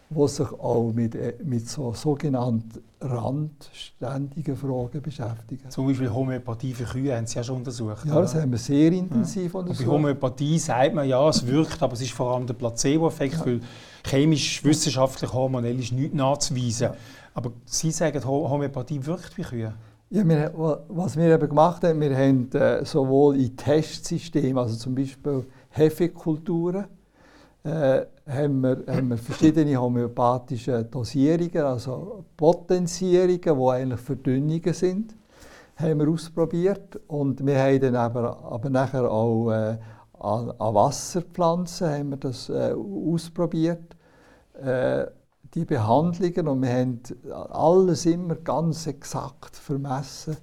die sich auch mit, äh, mit so sogenannten randständigen Fragen beschäftigen. Zum Beispiel Homöopathie für Kühe haben Sie ja schon untersucht. Ja, das oder? haben wir sehr intensiv ja. untersucht. bei Homöopathie sagt man, ja, es wirkt, aber es ist vor allem der Placebo-Effekt, ja. weil chemisch, wissenschaftlich, hormonell ist nichts nachzuweisen. Ja. Aber Sie sagen, Homöopathie wirkt bei Kühen? Ja, wir, was wir eben gemacht haben, wir haben äh, sowohl in Testsystemen, also zum Beispiel Hefekulturen, äh, haben, wir, haben wir verschiedene homöopathische Dosierungen, also Potenzierungen, die eigentlich Verdünnungen sind, haben wir ausprobiert. Und wir haben dann aber, aber nachher auch äh, an, an, Wasserpflanzen haben wir das äh, ausprobiert. Äh, die Behandlungen und wir haben alles immer ganz exakt vermessen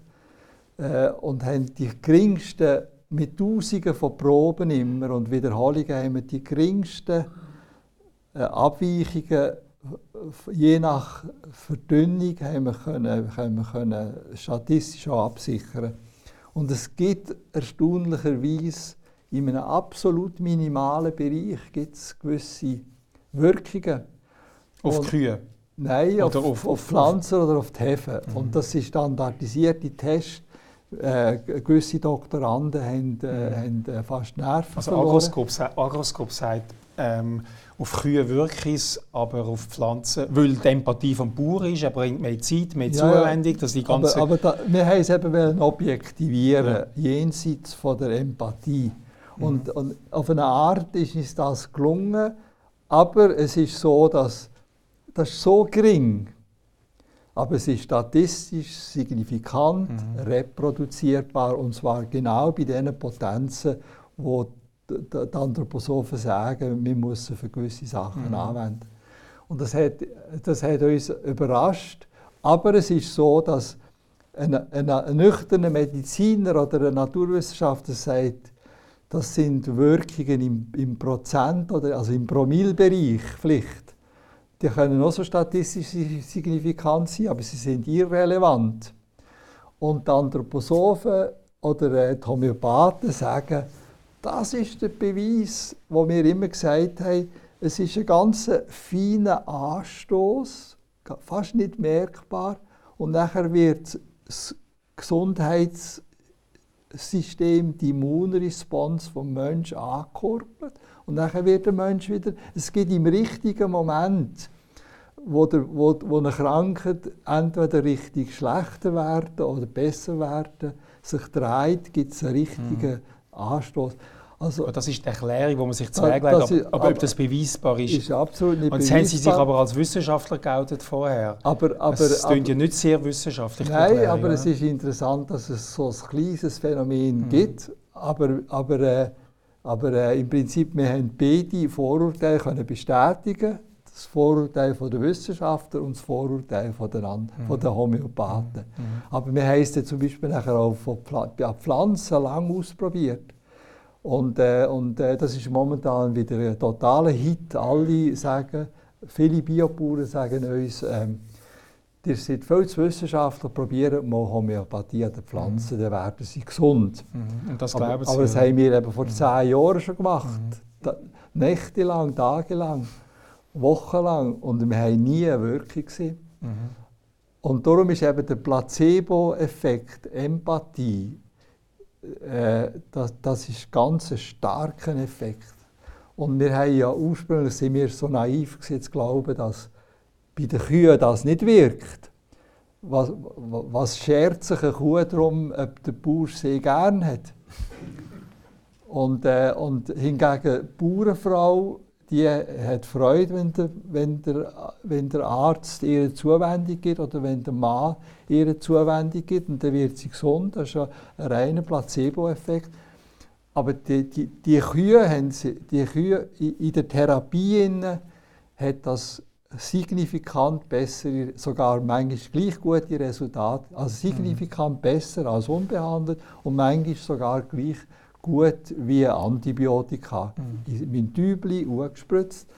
äh, und haben die geringsten, mit Tausenden von Proben immer und Wiederholungen haben wir die geringsten äh, Abweichungen je nach Verdünnung haben wir können, haben wir können statistisch absichern. Und es gibt erstaunlicherweise in einem absolut minimalen Bereich gibt es gewisse Wirkungen. Auf und, Kühe? Nein, oder auf, auf, auf Pflanzen oder auf die Hefe. Mhm. Und das sind standardisierte Tests, Äh, gewisse Doktoranden haben, äh, haben äh, fast Nerven Also. Agroskop, Agroskop sagt, ähm, auf Kühe wirkt es, aber auf Pflanzen, weil die Empathie vom Bauer ist, er bringt mehr Zeit, mehr Ja, ja. Zuwendung, dass die Aber, ganze... aber da, wir haben es eben objektivieren, jenseits von der Empathie. Mhm. Und, und auf eine Art ist uns das gelungen, aber es ist so, dass das ist so gering, aber es ist statistisch signifikant, Mhm. reproduzierbar und zwar genau bei den Potenzen, wo die, die Anthroposophen sagen, wir müssen für gewisse Sachen Mhm. anwenden. Und das hat, das hat uns überrascht. Aber es ist so, dass ein, ein, ein nüchterner Mediziner oder ein Naturwissenschaftler sagt, das sind Wirkungen im, im Prozent oder also im Promillbereich vielleicht. Die können auch so statistisch si- signifikant sein, aber sie sind irrelevant. Und die Anthroposophen oder äh, die Homöopathen sagen, das ist der Beweis, wo wir immer gesagt haben, es ist ein ganz feiner Anstoß, fast nicht merkbar, und nachher wird das Gesundheitssystem, die Immunresponse vom Menschen angekurbelt und nachher wird der Mensch wieder, es gibt im richtigen Moment, wo, der, wo, wo eine Krankheit entweder richtig schlechter werden oder besser werden, sich dreht, gibt es einen richtigen Anstoß. Also Aber das ist die Erklärung, die man sich zweigelegt das aber, ist- aber ob das beweisbar ist... ist absolut nicht und jetzt haben Sie sich beweisbar. aber als Wissenschaftler geoutet vorher. aber, aber, es aber, klingt ja nicht sehr wissenschaftlich. Nein, aber es oder? ist interessant, dass es so ein kleines Phänomen Mhm. gibt. Aber, aber, äh, aber äh, im Prinzip, wir haben beide Vorurteile können bestätigen Das Vorurteil von der Wissenschaftler und das Vorurteil von der, An Mhm. von der Homöopathen. Mhm. Aber wir haben es dann zum Beispiel nachher auch von bei Pflanzen lang ausprobiert. Und, äh, und äh, das ist momentan wieder ein totaler Hit. Alle sagen, viele Biobauern sagen uns, ähm, ihr seid viel zu Wissenschaftler, probieren mal Homöopathie an den Pflanzen, dann werden sie gesund. Mhm. Und das Aber, glauben Sie. aber das ja. haben wir eben vor zehn Jahren schon gemacht. Da, nächtelang, tagelang, wochenlang. Und wir haben nie eine Wirkung gesehen. Mhm. Und darum ist eben der Placebo-Effekt, Empathie, äh, das, das ist ganz ein starker Effekt. Und wir haben ja ursprünglich sind wir so naiv gewesen, zu glauben, dass bei den Kühen das nicht wirkt. Was, was schert sich eine Kuh darum, ob der Bauer sie gern hat? Und, äh, und hingegen die Bauernfrau, die hat Freude, wenn der, wenn, der, wenn der Arzt ihr Zuwendung gibt oder wenn der Mann ihr Zuwendung gibt und dann wird sie gesund. Das ist ein reiner Placebo-Effekt. Aber die, die, die Kühe, haben sie, die Kühe in, in der Therapie innen hat das signifikant bessere, sogar manchmal gleich gute Resultate, also signifikant besser als unbehandelt und manchmal sogar gleich gut wie Antibiotika. In mein Tübli gespritzt.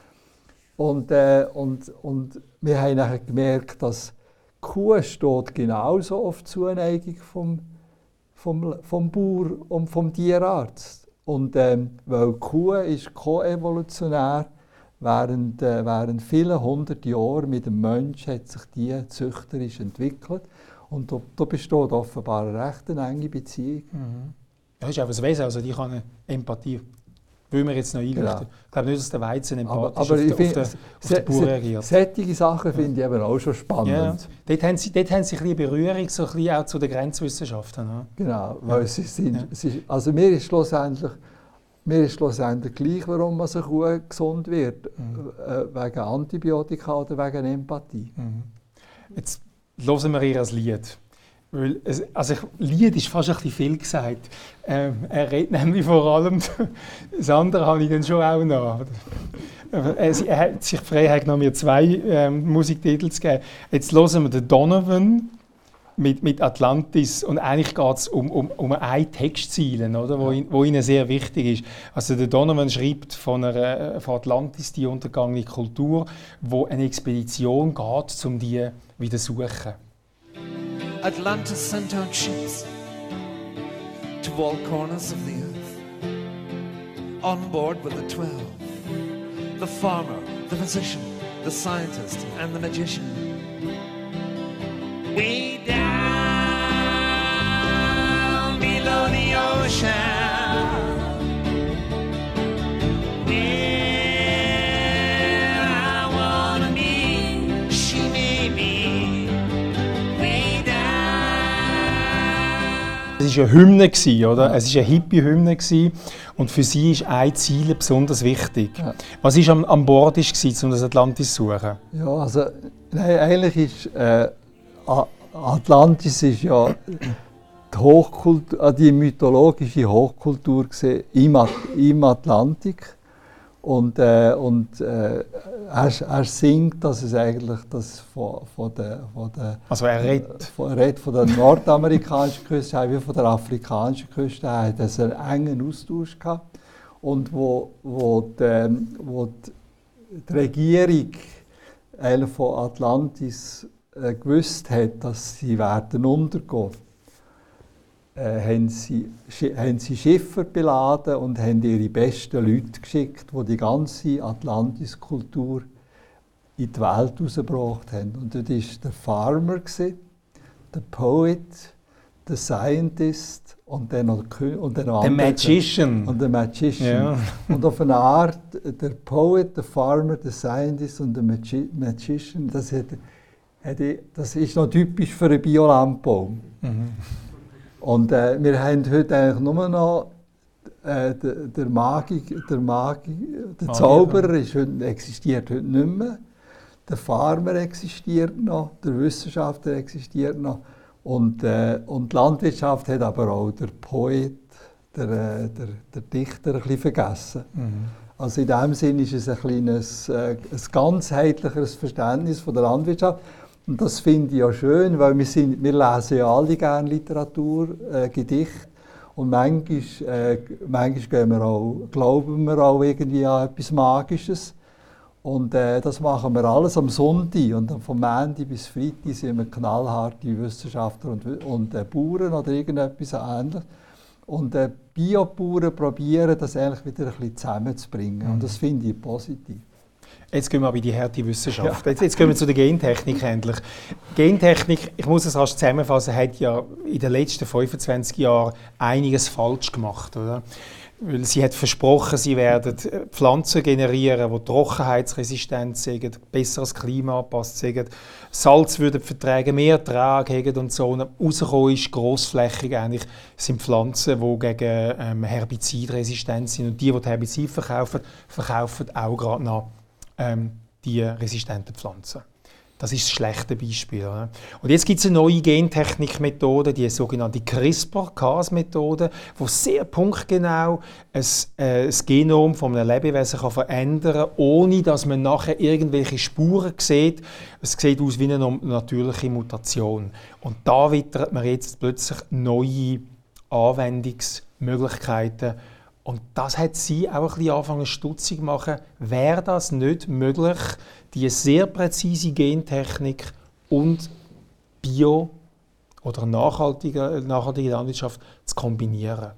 Und, äh, und, und wir haben nachher gemerkt, dass die Kuh steht genauso auf die Zuneigung vom, vom, vom Bauer und vom Tierarzt. Und ähm, weil die Kuh ist koevolutionär, während, äh, während vielen hundert Jahren mit dem Mensch hat sich die züchterisch entwickelt. Und da, da besteht offenbar eine recht enge Beziehung. Mhm. Ja, das ist einfach das Wesen, also die kann eine Empathie. Will man jetzt noch einleuchten. Genau. Ich glaube nicht, dass der Weizen Aber, empathisch aber auf, ich den, auf, den, auf den Bauer reagiert. solche Sachen finde ich eben auch schon spannend. Ja, dort haben sie, dort haben sie ein bisschen Berührung so ein bisschen auch zu den Grenzwissenschaften. Ja. Genau, weil sie sind, Ja. sie, also mir ist schlussendlich, mir ist schlussendlich gleich, warum man eine Kuh gesund wird, Mhm. äh, wegen Antibiotika oder wegen Empathie. Mhm. Jetzt hören wir ihr ein Lied. Weil es, also ich, Lied ist fast ein bisschen viel gesagt. Ähm, er redet nämlich vor allem, das andere habe ich dann schon auch noch. Aber, äh, Er hat sich Freiheit genommen, mir zwei ähm, Musiktitel zu geben. Jetzt hören wir den Donovan mit, mit Atlantis und eigentlich geht es um, um, um eine Textziele, oder, wo, ihn, wo ihnen sehr wichtig ist. Also der Donovan schreibt von, einer, von Atlantis, die untergangene Kultur, wo eine Expedition geht, um die wieder zu suchen. Atlantis sent out ships to all corners of the earth. On board were the twelve the farmer, the physician, the scientist, and the magician. Way down shall. Where I wanna be, she may be way down. Es war eine Hymne, oder? Es war eine Hippie-Hymne. Und für sie ist ein Ziel besonders wichtig. Ja. Was war am, an Bord, um das Atlantis zu suchen? Ja, also nein, eigentlich ist äh, Atlantis ist ja die, Hochkultur, äh, die mythologische Hochkultur gewesen im, At im Atlantik. Und, äh, und äh, er, er singt, dass es eigentlich das von, von der, von der Also er redet. von, er redet von der nordamerikanischen Küste wie von der afrikanischen Küste. Er hat einen engen Austausch gehabt. Und wo, wo, die, ähm, wo die, die Regierung von Atlantis äh, gewusst hat, dass sie werden untergehen, äh, haben, sie, haben sie Schiffe beladen und haben ihre besten Leute geschickt, die die ganze Atlantis-Kultur in die Welt rausgebracht haben. Und dort war der Farmer, der Poet, der Scientist und dann noch und dann noch Der Magician. und der Magician. Ja. Und auf eine Art, der Poet, der Farmer, der Scientist und der Magi Magician, das, hat, das ist noch typisch für einen Biolandbaum. Mhm. Und äh, wir haben heute eigentlich nur noch äh, der, der Magik, der, Magik, der Magier. Zauberer ist heute, existiert heute nicht mehr. Der Farmer existiert noch, der Wissenschaftler existiert noch. Und, äh, und die Landwirtschaft hat aber auch der Poet, der, äh, der, der Dichter ein bisschen vergessen. Mhm. Also in dem Sinn ist es ein kleines, äh, ein ganzheitlicheres Verständnis von der Landwirtschaft. Und das finde ich ja schön, weil wir, sind, wir lesen ja alle gerne Literatur, äh, Gedichte. Und manchmal, äh, manchmal wir auch, glauben wir auch irgendwie an etwas Magisches. Und äh, das machen wir alles am Sonntag. Und dann vom Montag bis Freitag sind wir knallharte Wissenschaftler und, und äh, Bauern oder irgendetwas ähnliches. Und äh, Biobauern probieren, das eigentlich wieder ein bisschen zusammenzubringen. Und das finde ich positiv. Jetzt gehen wir aber in die harte Wissenschaft. Jetzt, jetzt gehen wir zu der Gentechnik endlich. Gentechnik, ich muss es rasch zusammenfassen, hat ja in den letzten 25 Jahren einiges falsch gemacht. Oder? Weil sie hat versprochen, sie werden äh, Pflanzen generieren, die trockenheitsresistent sind, besseres Klima angepasst sind, Salz würden vertragen, mehr Ertrag haben und so. Und rausgekommen ist grossflächig eigentlich, sind Pflanzen, die gegen ähm, Herbizid resistent sind. Und die, die, die Herbizid verkaufen, verkaufen auch gerade noch ähm, die resistenten Pflanzen. Das ist das schlechte Beispiel. Oder? Und jetzt gibt es eine neue Gentechnikmethode, die sogenannte CRISPR-Cas-Methode, die sehr punktgenau ein, äh, das Genom von einem Lebewesen kann verändern kann, ohne dass man nachher irgendwelche Spuren sieht. Es sieht aus wie eine natürliche Mutation. Und da wittert man jetzt plötzlich neue Anwendungsmöglichkeiten und das hat sie auch ein bisschen angefangen stutzig zu machen. Wäre das nicht möglich, die sehr präzise Gentechnik und Bio- oder nachhaltige, nachhaltige Landwirtschaft zu kombinieren?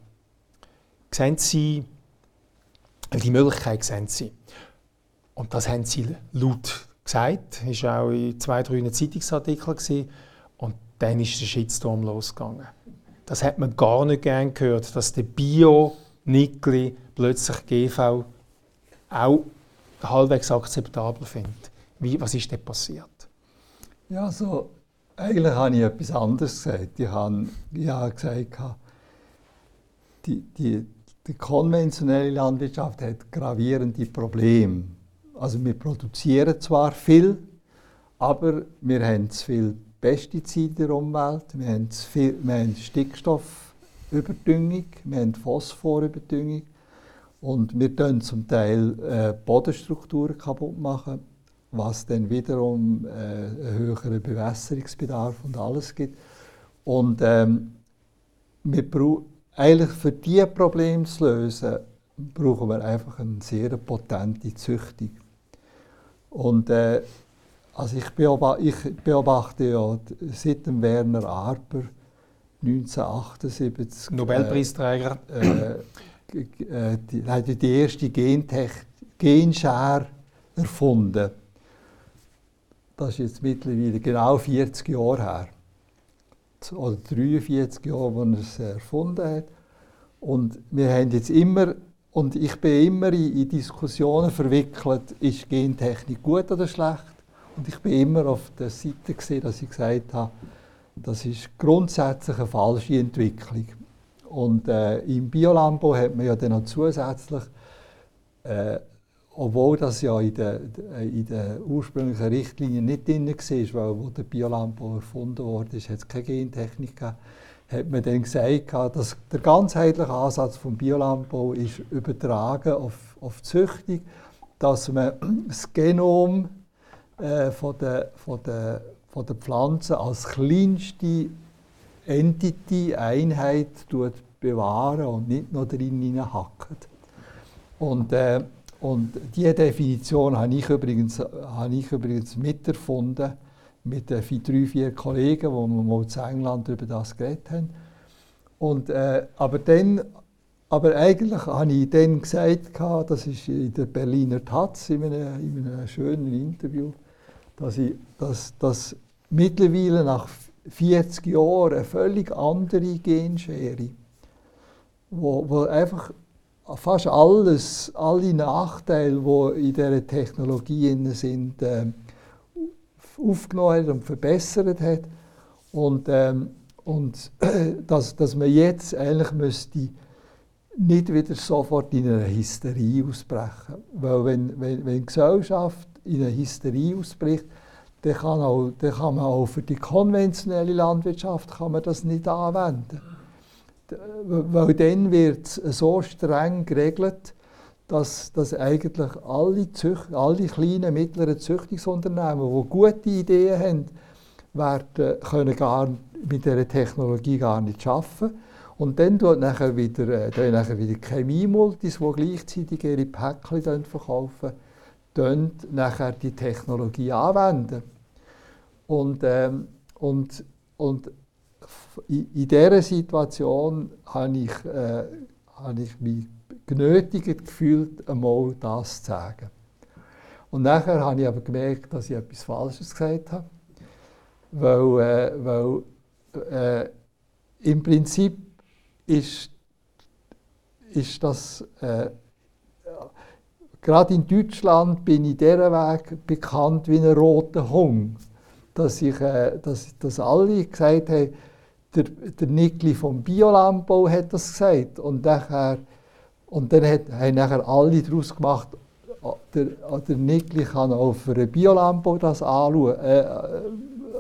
Sehen Sie, die Möglichkeit sehen Sie. Und das haben Sie laut gesagt. Das war auch in zwei, drei Zeitungsartikeln. Und dann ist der Shitstorm losgegangen. Das hat man gar nicht gern gehört, dass der Bio- Nickel plötzlich GV auch halbwegs akzeptabel findet. Wie, was ist denn passiert? Ja, so, eigentlich habe ich etwas anderes gesagt. Ich habe, habe gesagt, die, die, die konventionelle Landwirtschaft hat gravierende Probleme. Also wir produzieren zwar viel, aber wir haben zu viel Pestizide in der Umwelt, wir haben, viel, wir haben Stickstoffüberdüngung, wir haben Phosphorüberdüngung und wir tun zum Teil äh, Bodenstrukturen kaputt machen, was dann wiederum äh, einen höheren Bewässerungsbedarf und alles gibt. Und ähm, wir eigentlich für diese Probleme zu lösen, brauchen wir einfach eine sehr potente Züchtung. Und äh, also ich, beobachte, ich beobachte ja seit dem Werner Arper 1978 Nobelpreisträger. äh, g- äh, die, hat die erste Gentech Genschere erfunden. Das ist jetzt mittlerweile genau 40 Jahre her. Oder 43 Jahre, als er es erfunden hat. Und wir haben jetzt immer, und ich bin immer in, in Diskussionen verwickelt, ist Gentechnik gut oder schlecht? Und ich bin immer auf der Seite gesehen, dass ich gesagt habe, das ist grundsätzlich eine falsche Entwicklung. Und äh, im Biolambo hat man ja dann noch zusätzlich, äh, obwohl das ja in der, in der ursprünglichen Richtlinie nicht drin war, weil wo der Biolambo erfunden wurde, hat es keine Gentechnik gegeben, hat man dann gesagt, dass der ganzheitliche Ansatz vom Biolandbau übertragen auf, auf die Züchtung, dass man das Genom äh, von, der, von, der, von der Pflanze als kleinste Entity, Einheit bewahren und nicht noch drin hackt. Und, äh, und diese Definition habe ich übrigens, habe ich übrigens miterfunden mit den drei, vier Kollegen, wo wir mal in England über das geredet haben. Und, äh, aber, dann, aber eigentlich habe ich dann gesagt, das ist in der Berliner Taz, in einem, in einem schönen Interview, dass, ich, dass, dass mittlerweile nach 40 Jahren eine völlig andere Genschere, wo, wo einfach fast alles, alle Nachteile, die in dieser Technologie sind, äh, aufgenommen und verbessert hat. Und, ähm, und dass, dass man jetzt eigentlich müsste nicht wieder sofort in eine Hysterie ausbrechen. Weil wenn, wenn, wenn Gesellschaft in eine Hysterie ausbricht, dann kann, auch, dann kann man auch für die konventionelle Landwirtschaft kann man das nicht anwenden. Weil dann wird es so streng geregelt, dass, dass eigentlich alle, Zücht, alle kleinen, mittleren Züchtungsunternehmen, die gute Ideen haben, werden, können gar mit dieser Technologie gar nicht arbeiten. Und dann tun nachher wieder, äh, nachher wieder Chemiemultis, die gleichzeitig ihre Päckchen verkaufen, nachher die Technologie anwenden. Und, ähm, und, und in, dieser Situation habe ich, äh, habe ich mich genötigt gefühlt, einmal das zu sagen. Und nachher habe ich aber gemerkt, dass ich etwas Falsches gesagt habe. Weil, äh, weil äh, im Prinzip ist, ist das, äh, gerade in Deutschland bin ich dieser Weg bekannt wie ein roter Hund. Dass, ich, äh, dass, dass alle gesagt haben, der, der Nikli vom Biolandbau hat das gesagt. Und nachher und dann hat, haben nachher alle daraus gemacht, der, der Nikli kann auch für ein Biolampo das anschauen. Äh, äh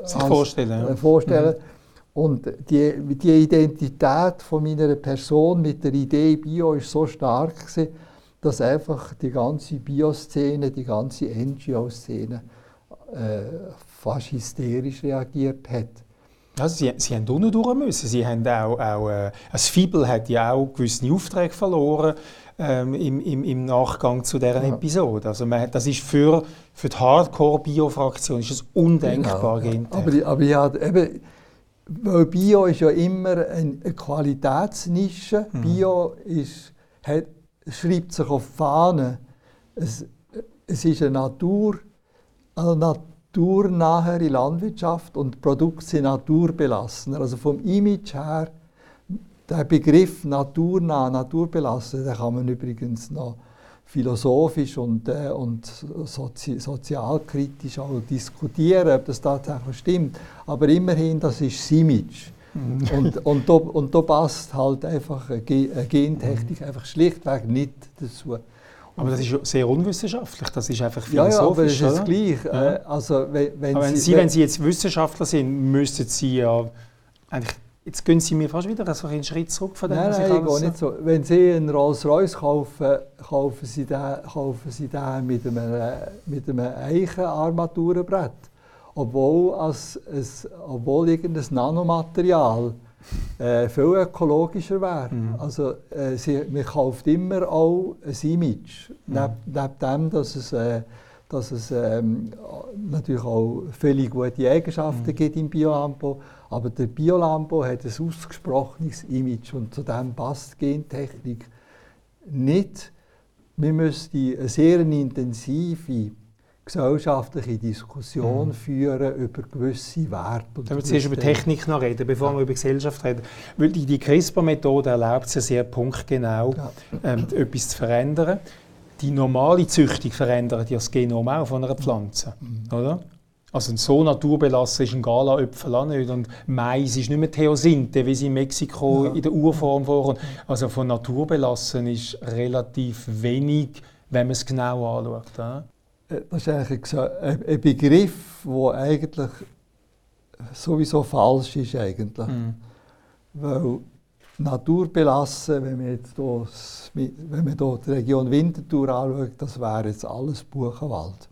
Sich vorstellen. Ja. Äh, vorstellen. Mhm. Und die, die Identität von meiner Person mit der Idee Bio ist so stark gewesen, dass einfach die ganze Bioszene, die ganze NGO-Szene äh, fast hysterisch reagiert hat. Also sie, sie haben unten durch müssen. Sie haben auch, auch äh, das Fibel hat ja auch gewisse Aufträge verloren ähm, im, im, im, Nachgang zu dieser ja. Episode. Also man, das ist für, für die Hardcore-Bio-Fraktion ist das undenkbar. Genau, ja. Aber, aber ja, eben, weil Bio ist ja immer eine, Qualitätsnische. Mhm. Bio ist, hat, schreibt sich auf Fahnen. Es, es ist eine Natur, eine Natur naturnahere Landwirtschaft und Produkte sind naturbelassen. Also vom Image her, der Begriff naturnah, naturbelassen, den kann man übrigens noch philosophisch und, äh, und sozi sozialkritisch auch diskutieren, ob das tatsächlich stimmt. Aber immerhin, das ist das Image. Und, und, da, und da passt halt einfach eine Gentechnik einfach schlichtweg nicht dazu. Aber das ist sehr unwissenschaftlich, das ist einfach philosophisch. Ja, ja aber das ist das Gleiche. Ja. Also, wenn, wenn, wenn, Sie, wenn Sie jetzt Wissenschaftler sind, müssten Sie ja eigentlich Jetzt gehen Sie mir fast wieder so einen Schritt zurück von dem, nein, nein, ich nicht so. Wenn Sie einen Rolls-Royce kaufen, kaufen Sie den, kaufen Sie den mit einem, mit einem Eichenarmaturenbrett. Obwohl, als, es, obwohl irgendein Nanomaterial äh, viel ökologischer wäre. Mhm. Also, äh, sie, man kauft immer auch ein Image. Mhm. Neb, neben dem, dass es, äh, dass es ähm, natürlich auch viele gute Eigenschaften mhm. gibt im Biolampo. Aber der Biolampo hat ein ausgesprochenes Image und zu dem passt Gentechnik nicht. Wir müssten eine sehr intensive gesellschaftliche Diskussion mhm. führen über gewisse Werte. Wenn wir zuerst über Technik noch reden, bevor ja. wir über Gesellschaft reden. Weil die, die CRISPR-Methode erlaubt es ja sehr punktgenau, ja. ähm, etwas zu verändern. Die normale Züchtung verändert ja das Genom auch von einer Pflanze, mhm. oder? Also so naturbelassen ist ein Gala-Äpfel auch nicht. Und Mais ist nicht mehr Theosinte, wie sie in Mexiko ja. in der Urform vorkommt. Also von naturbelassen ist relativ wenig, wenn man es genau anschaut. Ja? Äh, das ist eigentlich ein Begriff, der eigentlich sowieso falsch ist. Eigentlich. Mhm. Weil naturbelassen, wenn man jetzt hier, wenn man hier die Region Winterthur anschaut, das wäre jetzt alles Buchenwald.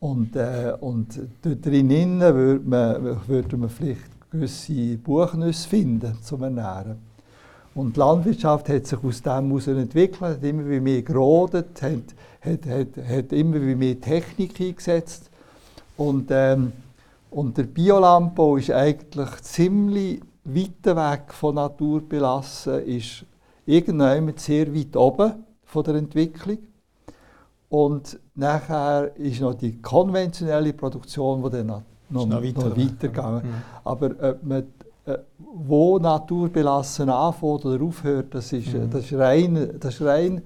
Und, äh, und dort drinnen würde man, würde man vielleicht gewisse Buchnüsse finden zum Ernähren. Und die Landwirtschaft hat sich aus dem heraus entwickelt, hat immer mehr gerodet, hat, hat, hat, hat immer mehr Technik eingesetzt. Und, ähm, und der Biolandbau ist eigentlich ziemlich weit weg von Natur belassen, ist irgendwann sehr weit oben von der Entwicklung. Und nachher ist noch die konventionelle Produktion, die dann noch, noch, noch weitergegangen. Mhm. Aber ob man, äh, wo naturbelassen anfängt oder aufhört, das ist, mhm. das ist rein, das ist rein,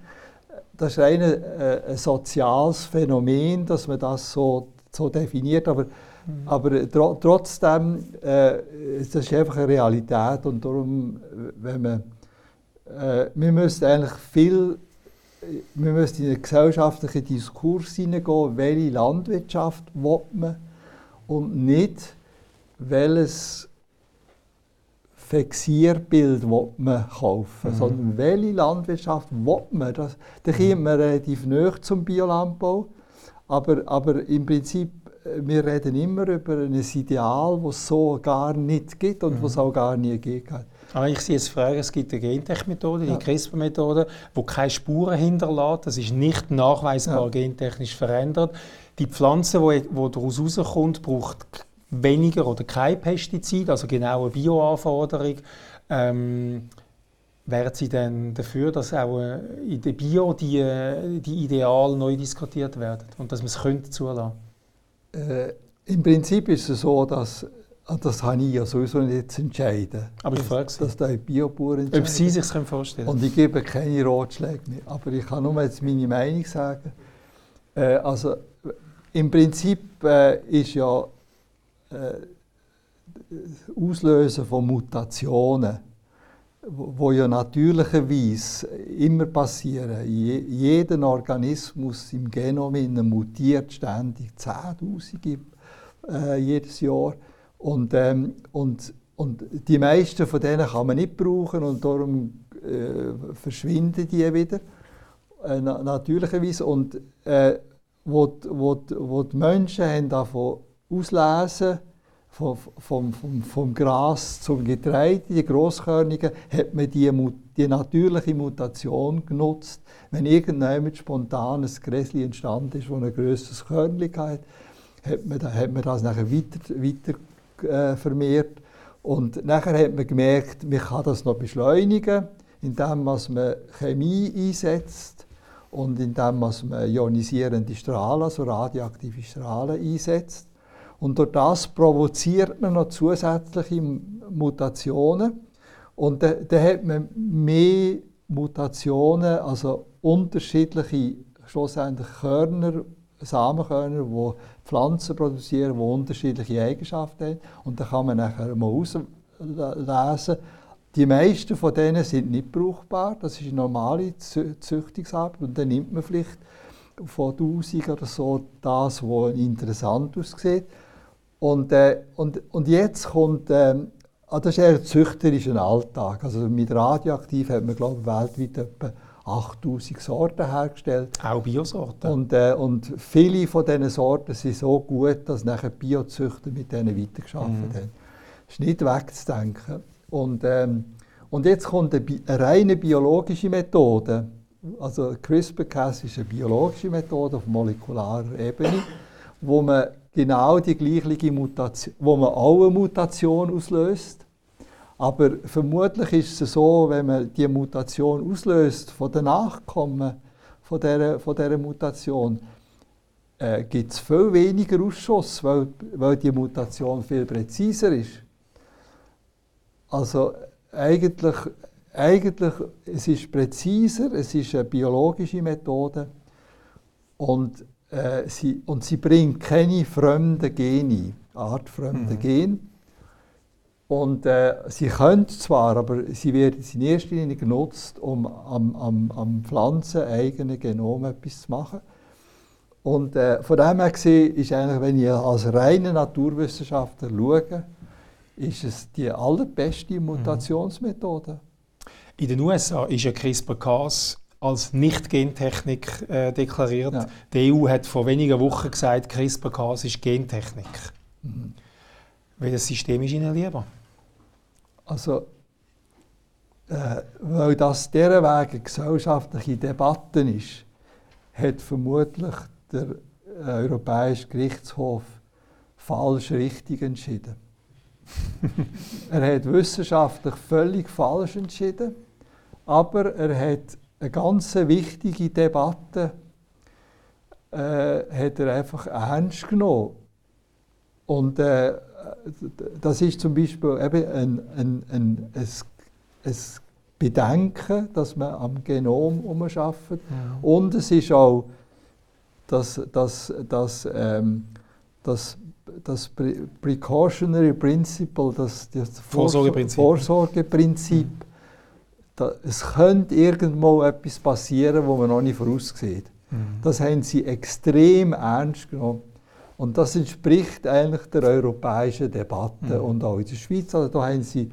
das ist rein äh, ein soziales Phänomen, dass man das so, so definiert. Aber, mhm. aber tro trotzdem, äh, das ist einfach eine Realität und darum, wenn man, äh, wir müssen eigentlich viel wir müssen in einen gesellschaftlichen Diskurs hineingehen, welche Landwirtschaft will man und nicht, welches Fixierbild man kaufen, mhm. sondern welche Landwirtschaft will man. Das, da mhm. kommt man relativ näher zum Biolandbau, aber, aber im Prinzip, äh, wir reden immer über ein Ideal, das es so gar nicht gibt und mhm. was auch gar nie gegeben hat. Aber ich sehe jetzt Frage, es gibt eine Gentech-Methode, die CRISPR-Methode, die keine Spuren hinterlässt. Das ist nicht nachweisbar ja. gentechnisch verändert. Die Pflanze, die daraus rauskommt, braucht weniger oder kein Pestizid, also genau eine Bioanforderung. Ähm, wären Sie denn dafür, dass auch äh, in der Bio die, äh, die Ideale neu diskutiert werden und dass man es könnte zulassen? Äh, Im Prinzip ist es so, dass Ah, das habe ich ja sowieso nicht entscheiden. Aber ich frage Sie. Dass die Biobauern entscheiden. Ob Sie sich das vorstellen Und ich gebe keine Ratschläge mehr. Aber ich kann nur jetzt meine Meinung sagen. Äh, also, im Prinzip äh, ist ja Auslösen von Mutationen, wo, ja natürlicherweise immer passieren. Je, jeder Organismus im Genom mutiert ständig, Zehntausende äh, jedes Jahr. Und, ähm, und, und die meisten von denen kann man nicht brauchen und darum äh, verschwinden die wieder, äh, na natürlicherweise. Und äh, wo, wo, wo die Menschen haben davon auslesen, vom, vom, vom, vom Gras zum Getreide, die Grosskörnigen, hat man die, die natürliche Mutation genutzt. Wenn irgendjemand spontan ein Gräschen entstanden ist, das eine grösseres Körnchen hat, hat man, hat man das nachher weiter, weiter äh, vermehrt. Und nachher hat man gemerkt, man kann das noch beschleunigen, indem man Chemie einsetzt und indem man ionisierende Strahlen, also radioaktive Strahlen einsetzt. Und durch das provoziert man noch zusätzliche Mutationen. Und dann da hat man mehr Mutationen, also unterschiedliche schlussendlich Körner Samenkörner, die Pflanzen produzieren, die unterschiedliche Eigenschaften haben. Und da kann man nachher mal auslesen, die meisten von denen sind nicht brauchbar. Das ist eine normale Züchtungsarbeit. Und dann nimmt man vielleicht von 1000 oder so das, was interessant aussieht. Und, äh, und, und jetzt kommt, ah, das ist eher ein züchterischer Alltag. Also mit Radioaktiv hat man, glaube ich, weltweit etwa 8000 Sorten hergestellt. Auch Biosorten? Und, äh, und viele von diesen Sorten sind so gut, dass nachher Biozüchter mit denen weitergearbeitet mhm. haben. Das ist nicht wegzudenken. Und, ähm, und jetzt kommt eine, eine, reine biologische Methode. Also CRISPR-Cas ist eine biologische Methode auf molekularer Ebene, wo man genau die gleiche Mutation, wo man auch eine Mutation auslöst aber vermutlich ist es so, wenn man die Mutation auslöst von den Nachkommen von dieser, von dieser Mutation, äh, gibt es viel weniger Ausschuss, weil, weil die Mutation viel präziser ist. Also eigentlich, eigentlich es ist präziser, es ist eine biologische Methode und, äh, sie, und sie bringt keine fremden Gene, artfremden mhm. Gene. Und äh, sie können zwar, aber sie werden in erster Linie genutzt, um am, am, am pflanzeneigenen Genom etwas zu machen. Und äh, von dem her gesehen ist eigentlich, wenn ich als reiner Naturwissenschaftler schaue, ist es die allerbeste mhm. Mutationsmethode. In den USA ist ja CRISPR-Cas als Nicht-Gentechnik äh, deklariert. Ja. Die EU hat vor wenigen Wochen gesagt, CRISPR-Cas ist Gentechnik. Mhm. Welches System ist Ihnen lieber? Also, äh, weil das dieser Weg eine gesellschaftliche Debatte ist, hat vermutlich der äh, Europäische Gerichtshof falsch richtig entschieden. er hat wissenschaftlich völlig falsch entschieden, aber er hat eine ganz wichtige Debatte äh, hat er einfach ernst genommen. Und äh, das ist zum Beispiel eben ein, ein, ein, ein, ein Bedenken, dass man am Genom umarbeitet. Ja. Und es ist auch das, das, das, ähm, das, das Precautionary Principle, das, das Vorsorgeprinzip, Vorsorgeprinzip mhm. Da, es könnte irgendwo etwas passieren, wo man noch nicht voraussieht. Mhm. Das haben sie extrem ernst genommen. Und das entspricht eigentlich der europäischen Debatte mhm. und auch in der Schweiz. Also da haben sie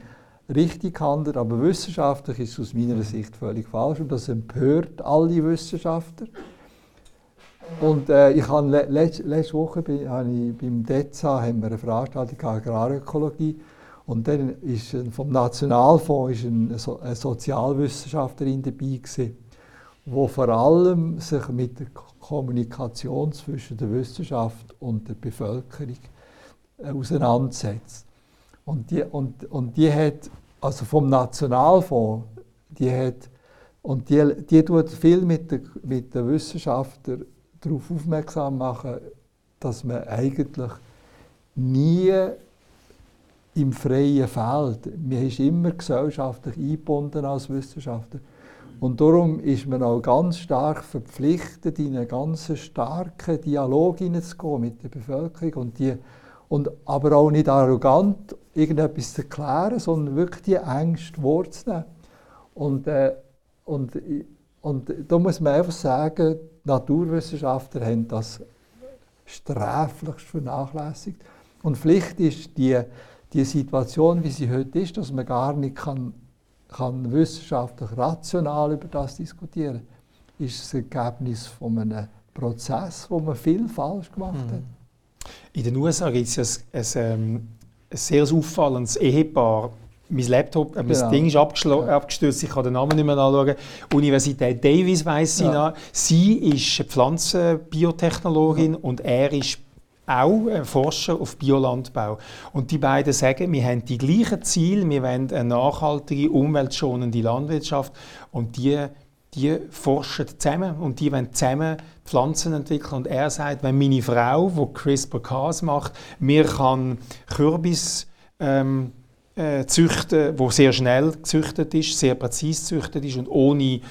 richtig gehandelt, aber wissenschaftlich ist es aus meiner Sicht völlig falsch und das empört alle Wissenschaftler. Und äh, ich habe le letzte, letzte Woche bei, ich, beim DEZA haben wir eine Veranstaltung Agrarökologie und dann ist vom Nationalfonds ist ein, so, eine Sozialwissenschaftlerin dabei gewesen, wo vor allem sich mit der Kommunikation zwischen der Wissenschaft und der Bevölkerung äh, auseinandersetzt. Und die, und, und die hat, also vom Nationalfonds, die hat, und die, die tut viel mit den mit der Wissenschaftlern darauf aufmerksam machen, dass man eigentlich nie im freien Feld, man ist immer gesellschaftlich eingebunden als Wissenschaftler, und darum ist man auch ganz stark verpflichtet, in einen ganz starken Dialog hineinzugehen mit der Bevölkerung und, die, und aber auch nicht arrogant irgendetwas zu erklären, sondern wirklich die Ängste wahrzunehmen. Und, äh, und, und da muss man einfach sagen, Naturwissenschaftler haben das sträflichst vernachlässigt. Und vielleicht ist die, die Situation, wie sie heute ist, dass man gar nicht kann kann wissenschaftlich rational über das diskutieren, ist das Ergebnis von einem Prozess, wo man viel falsch gemacht mhm. hat. In den USA gibt es ein, ein, ähm, ein, sehr auffallendes Ehepaar. Mein Laptop, äh, mein genau. Ding ist ja. abgestürzt, ich kann den Namen nicht mehr anschauen. Universität Davis weiss sie ja. noch. Sie ist Pflanzenbiotechnologin ja. und er ist auch ein Forscher auf Biolandbau. Und die beiden sagen, wir haben die gleichen Ziele, wir wollen eine nachhaltige, umweltschonende Landwirtschaft und die, die forschen zusammen und die wollen zusammen Pflanzen entwickeln. Und er sagt, wenn meine Frau, die CRISPR-Cas macht, mir kann Kürbis ähm, äh, züchten, wo sehr schnell gezüchtet ist, sehr präzise gezüchtet ist und ohne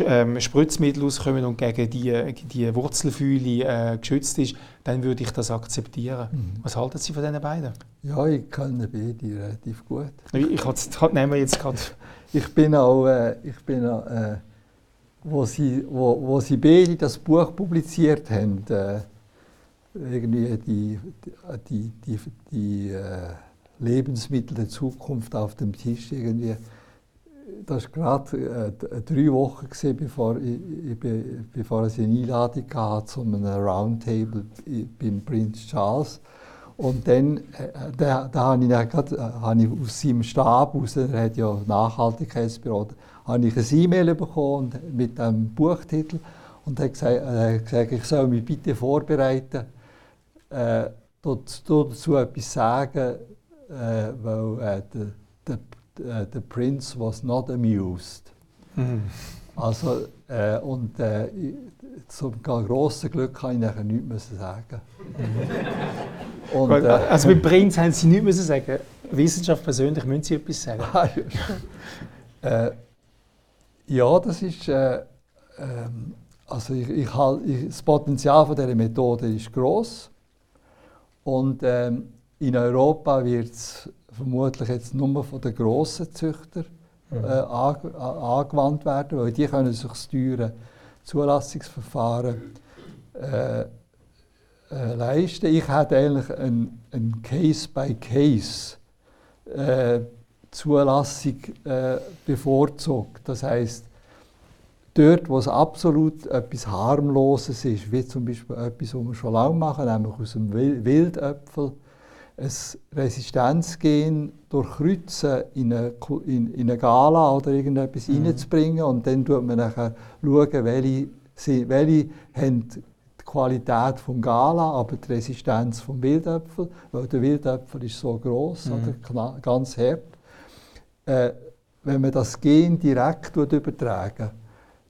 ähm, Spritzmittel auskommen und gegen die, die Wurzelfühle äh, geschützt ist, dann würde ich das akzeptieren. Mhm. Was halten Sie von diesen beiden? Ja, ich kenne beide relativ gut. Ich, ich nehmen wir jetzt gerade. ich bin auch, äh, ich bin auch, äh, wo sie, wo, wo sie beide das Buch publiziert haben, äh, irgendwie die, die, die, die äh, Lebensmittel der Zukunft auf dem Tisch irgendwie das war gerade äh, drei Wochen, gewesen, bevor, ich, ich, bevor ich eine Einladung hatte zu einem Roundtable beim Prinz Charles. Und dann äh, da, da habe ich, dann grad, äh, habe ich aus seinem Stab, aus, er hat ja Nachhaltigkeitsbüro, habe ich ein E-Mail bekommen mit dem Buchtitel und er hat gesagt, äh, ich soll mich bitte vorbereiten, äh, dazu etwas sagen, äh, weil äh, der uh, the prince was not amused. Mhm. Also Äh, und äh, zum grossen Glück kann ich nachher nichts müssen sagen. und, äh, also mit Prinz haben Sie nichts müssen sagen. Wissenschaft persönlich müssen Sie etwas sagen. äh, ja, das ist. Äh, ähm, also ich, ich, halt, ich, das Potenzial von dieser Methode ist groß und ähm, in Europa wird es vermutlich jetzt nur von den grossen Züchtern mhm. äh, angewandt werden, weil die können sich teure Zulassungsverfahren äh, äh, leisten. Ich hätte eigentlich ein, ein Case-by-Case äh, Zulassung äh, bevorzugt. Das heißt, dort, wo es absolut etwas Harmloses ist, wie zum Beispiel etwas, was wir schon lange machen, nämlich aus dem Wildäpfel, ein Resistenzgen durchkreuzen in eine, in, in eine Gala oder irgendetwas mhm. reinzubringen und dann schaut man nachher, schauen, welche, welche haben die Qualität vom Gala, aber die Resistenz vom Wildäpfel, weil der Wildäpfel ist so groß mhm. oder ganz hart. Äh, wenn man das Gen direkt übertragen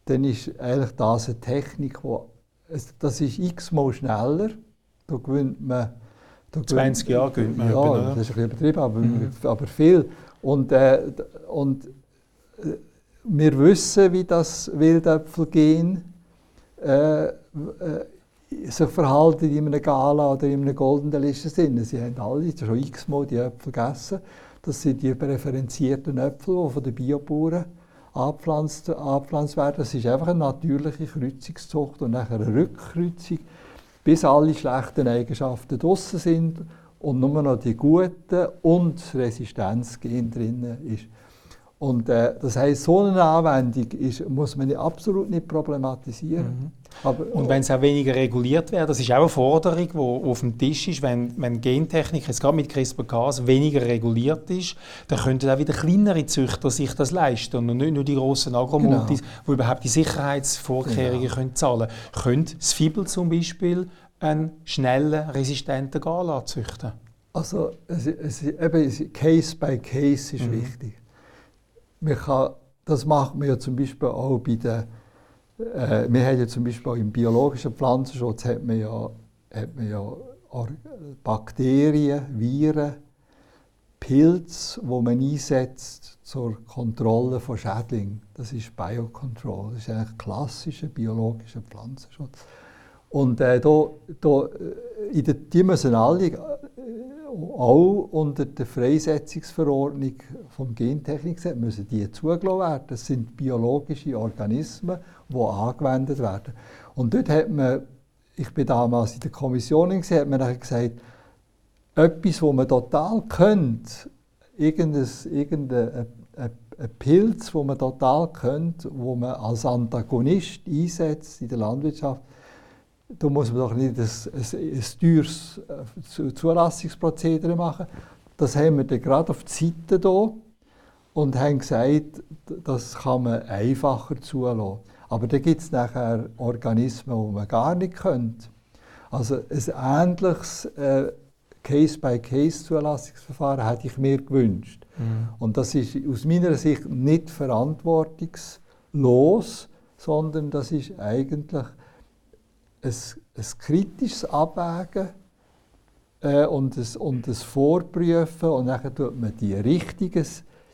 dann ist eigentlich das eine Technik, wo, das ist x-mal schneller, da gewinnt man 20 Jahre gewinnt man. Ja, eben, das ist ein bisschen übertrieben, aber, mhm. aber viel. Und, äh, und äh, wir wissen, wie das Wildäpfelgen äh, äh, sich verhalten in einem Gala oder in einem goldenen Liste sind. Sie haben alle schon x-mal die Äpfel gegessen. Das sind die präferenzierten Äpfel, die von den Biobauern angepflanzt, angepflanzt werden. Das ist einfach eine natürliche Kreuzungszucht und nachher eine Rückkreuzung bis alle schlechten Eigenschaften draußen sind und nur noch die guten und das Resistenzgen drin ist. Und äh, das heißt, so eine Anwendung ist, muss man absolut nicht problematisieren. Mhm. Aber, und wenn es auch weniger reguliert wäre, das ist auch eine Forderung, die auf dem Tisch ist, wenn, wenn Gentechnik jetzt gerade mit CRISPR-Cas weniger reguliert ist, dann könnten auch wieder kleinere Züchter sich das leisten und nicht nur die grossen Agromultis, genau. die überhaupt die Sicherheitsvorkehrungen genau. können zahlen können. Könnte das Fibel zum Beispiel einen schnellen, resistenten Gala züchten? Also es, es, eben, Case by Case ist mhm. wichtig. Man kann, das macht man ja zum Beispiel auch bei den äh, wir haben ja zum Beispiel im biologischen Pflanzenschutz hat man ja, hat man ja Bakterien, Viren, Pilze, wo man einsetzt zur Kontrolle von Schädlingen. Das ist Biocontrol. Das ist eigentlich klassischer biologischer Pflanzenschutz. Und äh, da, da, äh, in der, die müssen alle äh, auch unter der Freisetzungsverordnung vom Gentechnikgesetz müssen die zugelassen werden. Das sind biologische Organismen, die angewendet werden. Und dort hat man, ich bin damals in der Kommission, hat man gesagt, etwas, wo man total könnte, irgendein, irgendein ein Pilz, wo man total könnte, wo man als Antagonist einsetzt in der Landwirtschaft, da muss man doch nicht ein, ein, ein teures äh, Zulassungsprozedere machen. Das haben wir dann gerade auf die Seite hier und haben gesagt, das kann man einfacher zulassen. Aber da gibt es nachher Organismen, die man gar nicht könnte. Also ein ähnliches äh, Case-by-Case-Zulassungsverfahren hätte ich mir gewünscht. Mhm. Und das ist aus meiner Sicht nicht verantwortungslos, sondern das ist eigentlich ein, ein kritisches Abwägen äh, und, ein, und ein Vorprüfen und dann tut man die richtigen,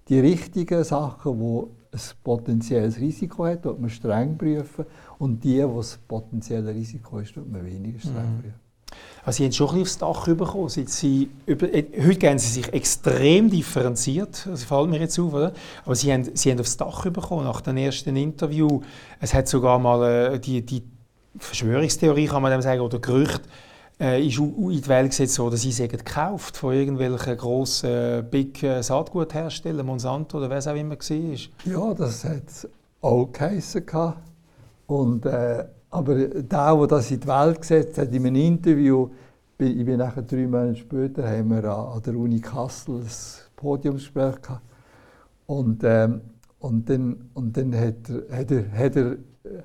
die richtigen Sachen, die ein potenzielles Risiko hat, tut man streng prüfen und die, die das potenzielle Risiko ist, tut man weniger streng mhm. prüfen. Also Sie haben schon ein aufs Dach bekommen. Sie über, äh, heute gehen Sie sich extrem differenziert, das fällt mir jetzt auf, oder? aber Sie haben, Sie haben aufs Dach bekommen nach dem ersten Interview. Es hat sogar mal äh, die, die Verschwörungstheorie, kann man dem sagen, oder Gerücht, äh, ist in die Welt gesetzt worden, sie sagen gekauft von irgendwelchen grossen äh, Big äh, Saatgutherstellern, Monsanto oder wer es auch immer war. Ja, das hat es auch geheissen. Und, äh, aber der, der das in die Welt gesetzt hat, in einem Interview, ich bin nachher drei Monate später, haben wir an der Uni Kassel ein Podiumsgespräch gehabt. Und, ähm, und dann, und dann hat, er, hat, er, hat, er,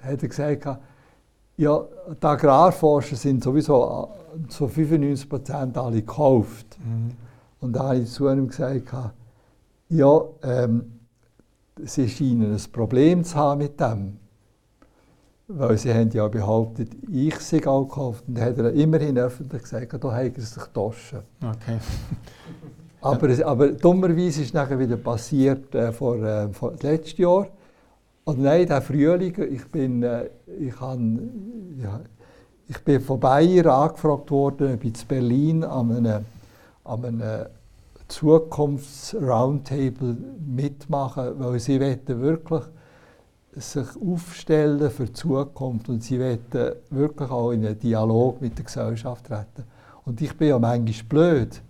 hat er gesagt, ja, die Agrarforscher sind sowieso zu 95 Prozent alle gekauft. Mhm. Und da habe ich zu ihm gesagt, ja, ähm, sie scheinen ein Problem zu haben mit dem. weil sie haben ja behauptet, ich sei auch gekauft. Und dann hat er immerhin öffentlich gesagt, da habe er sich getauscht. Okay. Aber, aber dummerweise ist es nachher wieder passiert äh, vor, äh, vor letztes Jahr. Und nein, der Frühling, ich bin, äh, ich, han, ja, ich bin von Bayer angefragt worden, ob ich in Berlin an einem, an einem Zukunfts-Roundtable mitmachen, weil sie wirklich sich aufstellen für die Zukunft und sie wollen wirklich auch in einen Dialog mit der Gesellschaft treten. Und ich bin ja manchmal blöd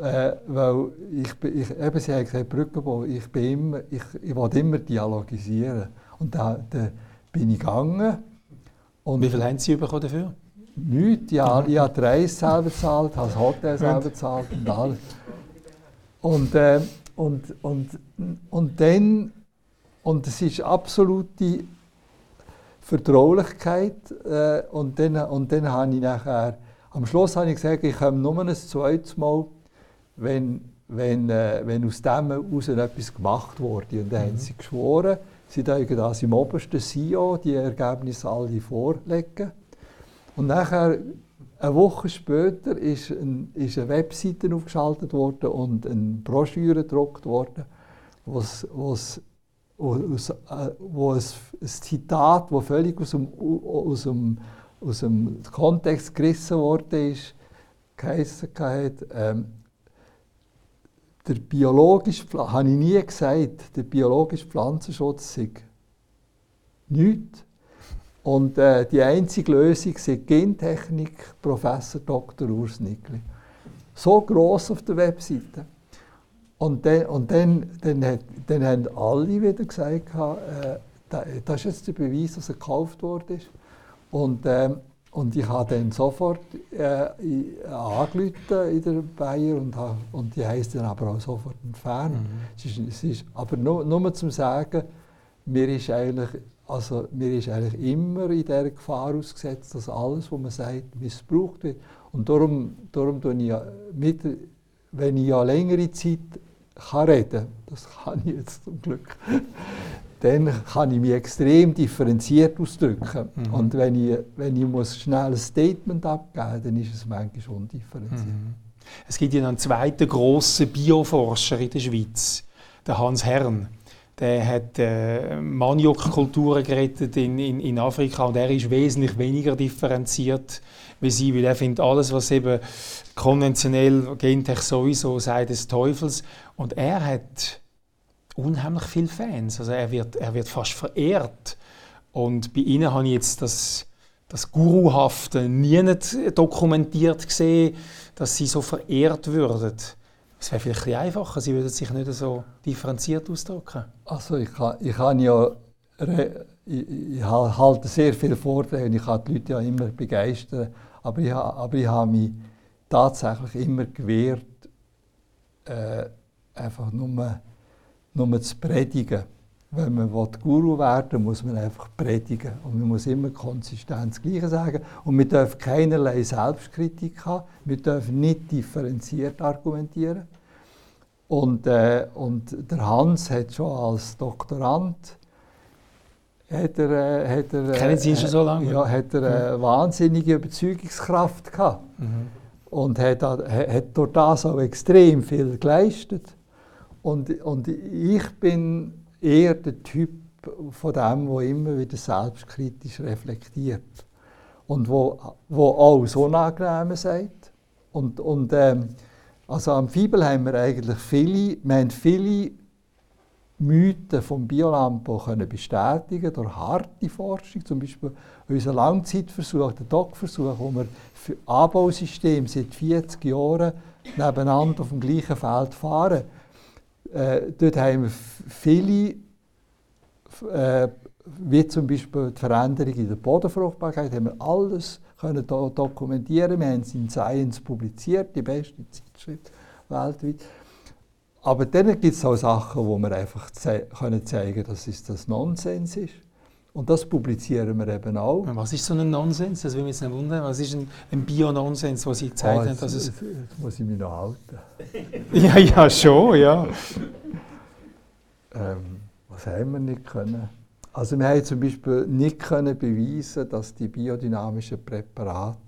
äh, weil ich, ich, eben, Sie haben gesagt, Brückenbau, ich, bin immer, ich, ich wollte immer dialogisieren. Und da, da bin ich gegangen. Und Wie viel haben Sie bekommen dafür? Nichts. Ja, ich habe die Reise selber bezahlt, habe das Hotel selber bezahlt und alles. Und, äh, und, und, und dann, und es ist absolute Vertraulichkeit. Äh, und, dann, und dann habe ich nachher, am Schluss habe ich gesagt, ich komme nur ein zweites Mal wenn, wenn, äh, wenn aus dem heraus etwas gemacht wurde. Und dann mhm. haben sie geschworen, sie dürfen das im obersten CEO die Ergebnisse alle vorlegen. Und nachher, eine Woche später, ist, ein, ist eine Webseite aufgeschaltet worden und eine Broschüre gedruckt worden, wo's, wo's, aus, äh, wo ein, ein Zitat, das völlig aus dem, aus, dem, aus dem Kontext gerissen worden ist, geheißen hat, ähm, der biologische, habe ich nie gesagt, der biologische Pflanzenschutz sei nichts. Und äh, die einzige Lösung ist Gentechnik, Professor Dr. Urs Nickli. So gross auf der Webseite. Und dann, und dann, dann, hat, dann haben alle wieder gesagt, äh, das ist jetzt der Beweis, dass er gekauft worden Und, ähm, und ich habe dann sofort äh, angerufen in der Bayer und, und die heisst dann aber auch sofort entfernt. Mhm. Es ist, es ist, aber nur, nur zum Sagen, mir ist, eigentlich, also, mir ist eigentlich immer in der Gefahr ausgesetzt, dass alles, was man sagt, missbraucht wird. Und darum, darum tue ich mit, wenn ich ja längere Zeit kann reden, das kann ich jetzt zum Glück, dann kann ich mich extrem differenziert ausdrücken. Mhm. Und wenn ich, wenn ich muss schnell ein Statement abgeben muss, dann ist es manchmal undifferenziert. Mhm. Es gibt ja einen zweiten grossen Bioforscher in der Schweiz, der Hans Herrn. Der hat äh, Maniokkulturen gerettet in, in, in Afrika und er ist wesentlich weniger differenziert wie sie, weil er findet alles, was eben konventionell Gentech sowieso sei des Teufels. Und er hat unheimlich viele Fans. Also er wird, er wird fast verehrt. Und bei ihnen habe ich jetzt das, das Guruhafte nie nicht dokumentiert gesehen, dass sie so verehrt würden. Es wäre vielleicht ein einfacher, sie würden sich nicht so differenziert ausdrücken. Also ich, kann, ich, ja, ich, ich halte sehr viele Vorträge und ich kann die Leute ja immer begeistern, aber ich, aber ich habe mich tatsächlich immer gewehrt, äh, einfach nur nur zu predigen. Wenn man Guru werden will, muss man einfach predigen. Und man muss immer konsistent das Gleiche sagen. Und wir dürfen keinerlei Selbstkritik haben. Wir dürfen nicht differenziert argumentieren. Und, äh, und der Hans hat schon als Doktorand hat er, äh, hat er, Kennen Sie ihn schon so lange? Ja, hat er eine mhm. wahnsinnige Überzeugungskraft gehabt. Mhm. Und hat, hat durch das auch extrem viel geleistet. Und, und ich bin eher der Typ von dem, der immer wieder selbstkritisch reflektiert. Und wo, wo auch so unangenehm sagt. Und, und ähm, also am Fibel haben wir eigentlich viele, wir haben viele Mythen vom Biolampo können bestätigen durch harte Forschung, zum Beispiel unser Langzeitversuch, der DOC-Versuch, wo wir für Anbausystem seit 40 Jahren nebeneinander auf dem gleichen Feld fahren äh, dort haben wir viele, äh, wie zum Beispiel die Veränderung in der Bodenfruchtbarkeit, haben wir alles können do dokumentieren. Wir haben es in Science publiziert, die beste Zeitschrift weltweit. Aber dann gibt es auch Sachen, wo wir einfach ze können zeigen dass es das Nonsens ist. Und das publizieren wir eben auch. Was ist so ein Nonsens? Das will mich jetzt nicht wundern. Was ist ein, ein Bio-Nonsens, was Sie gezeigt oh, haben? Dass es jetzt muss ich mich noch halten. ja, ja, schon, ja. Ähm, was haben wir nicht können? Also wir haben zum Beispiel nicht können beweisen, dass die biodynamischen Präparate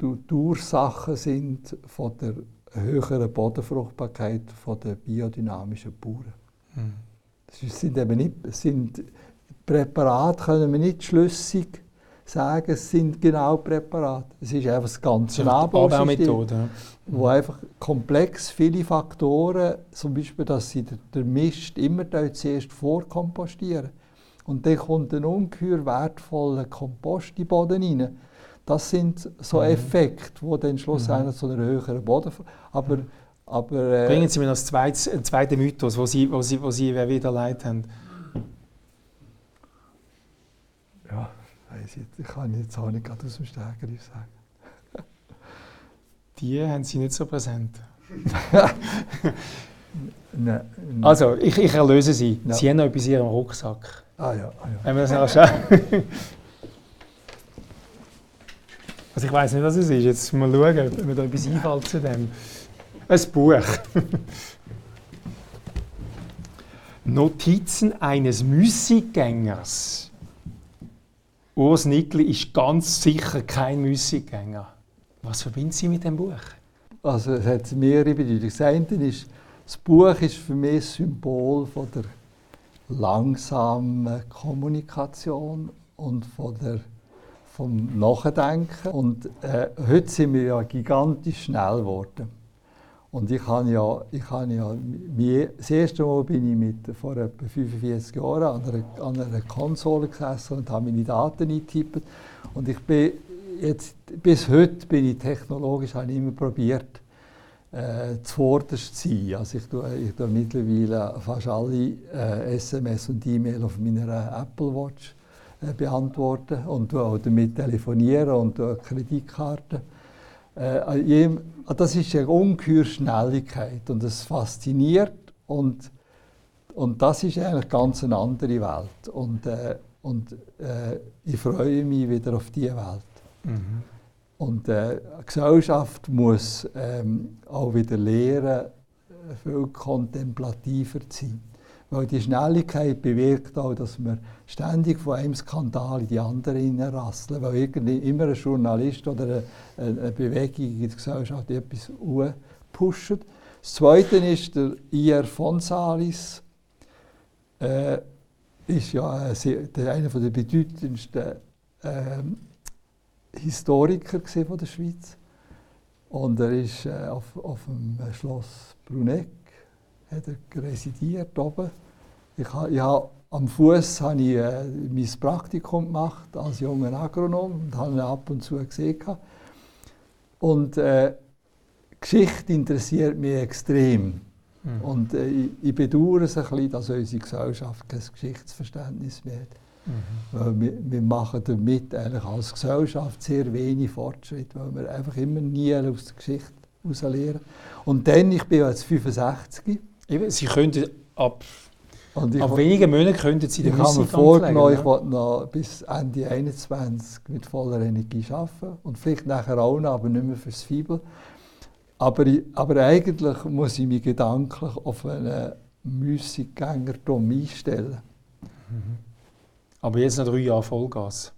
die Ursachen sind von der höheren Bodenfruchtbarkeit von der biodynamischen Bauern. Mhm. Das sind eben nicht, sind Präparate können wir nicht schlüssig sagen, es sind genau Präparate. Es ist einfach das ganze Anbausystem, wo einfach komplex viele Faktoren, zum Beispiel, dass sie den Mist immer zuerst vorkompostieren. Und dann kommt ein ungeheuer wertvoller Kompost in den Boden rein. Das sind so mhm. Effekte, die dann schlussendlich mhm. zu einer höheren Boden... Aber, aber, äh, Bringen Sie mir noch einen zweiten Mythos, wo Sie, wo Sie, wo Sie wieder leid haben. Ja, weiss ich, ich kann jetzt auch nicht aus dem Stärkeren sagen. Die haben Sie nicht so präsent. nein, Also, ich, ich erlöse Sie. Ja. Sie haben noch etwas in Ihrem Rucksack. Ah ja, ah, ja. Wenn wir das noch schauen. Also ich weiß nicht, was es ist. Jetzt mal schauen, ob mir da etwas einfällt zu dem. Ein Buch. Notizen eines Müssigängers. Urs Nickli ist ganz sicher kein Müssigänger. Was verbinden Sie mit dem Buch? Also es hat mehrere Bedeutungen. Das ist, das Buch ist für mich ein Symbol von der langsamen Kommunikation und von der vom Nachdenken. Und äh, heute sind wir ja gigantisch schnell geworden. Und ich habe ja, ich habe ja das erste Mal bin ich mit, vor etwa 45 Jahren an einer, an einer Konsole gesessen und habe meine Daten eingetippt. Und ich bin jetzt, bis heute bin ich technologisch habe ich immer probiert, äh, zuvorderst zu sein. Also ich tue, ich tue mittlerweile fast alle äh, SMS und E-Mail auf meiner Apple Watch äh, beantworten und auch damit telefonieren und Kreditkarten. Äh, das ist eine ungeheure Schnelligkeit und es fasziniert und, und das ist eigentlich ganz eine andere Welt und, äh, und äh, ich freue mich wieder auf diese Welt. Mhm. Und äh, die Gesellschaft muss ähm, auch wieder lernen, viel kontemplativer zu sein. Weil die Schnelligkeit bewirkt auch, dass wir ständig von einem Skandal in die andere hineinrasseln, weil irgendwie immer ein Journalist oder eine, eine Bewegung in der Gesellschaft etwas pusht. Das Zweite ist der I.R. von Salis. Äh, ist ja äh, einer der bedeutendsten äh, Historiker von der Schweiz. Und er ist äh, auf, auf dem Schloss Bruneck hat er residiert oben ich, ich habe, am Fuß habe ich äh, mein Praktikum gemacht als junger Agronom und habe ihn ab und zu gesehen. Und äh, Geschichte interessiert mich extrem. Mhm. Und äh, ich, ich bedauere es ein bisschen, dass unsere Gesellschaft kein Geschichtsverständnis mehr hat. Mhm. Wir, wir, machen damit eigentlich als Gesellschaft sehr wenig Fortschritt, weil wir einfach immer nie aus der Geschichte heraus lernen. Und dann, ich bin jetzt 65. Sie könnten ab Ab wenigen Monaten könnten Sie den Ich habe mir vorgenommen, ich will noch bis Ende 2021 mit voller Energie arbeiten und vielleicht nachher auch noch, aber nicht mehr fürs Fibel. Aber, aber eigentlich muss ich mich gedanklich auf einen Müßiggängertum einstellen. Mhm. Aber jetzt noch drei Jahre Vollgas.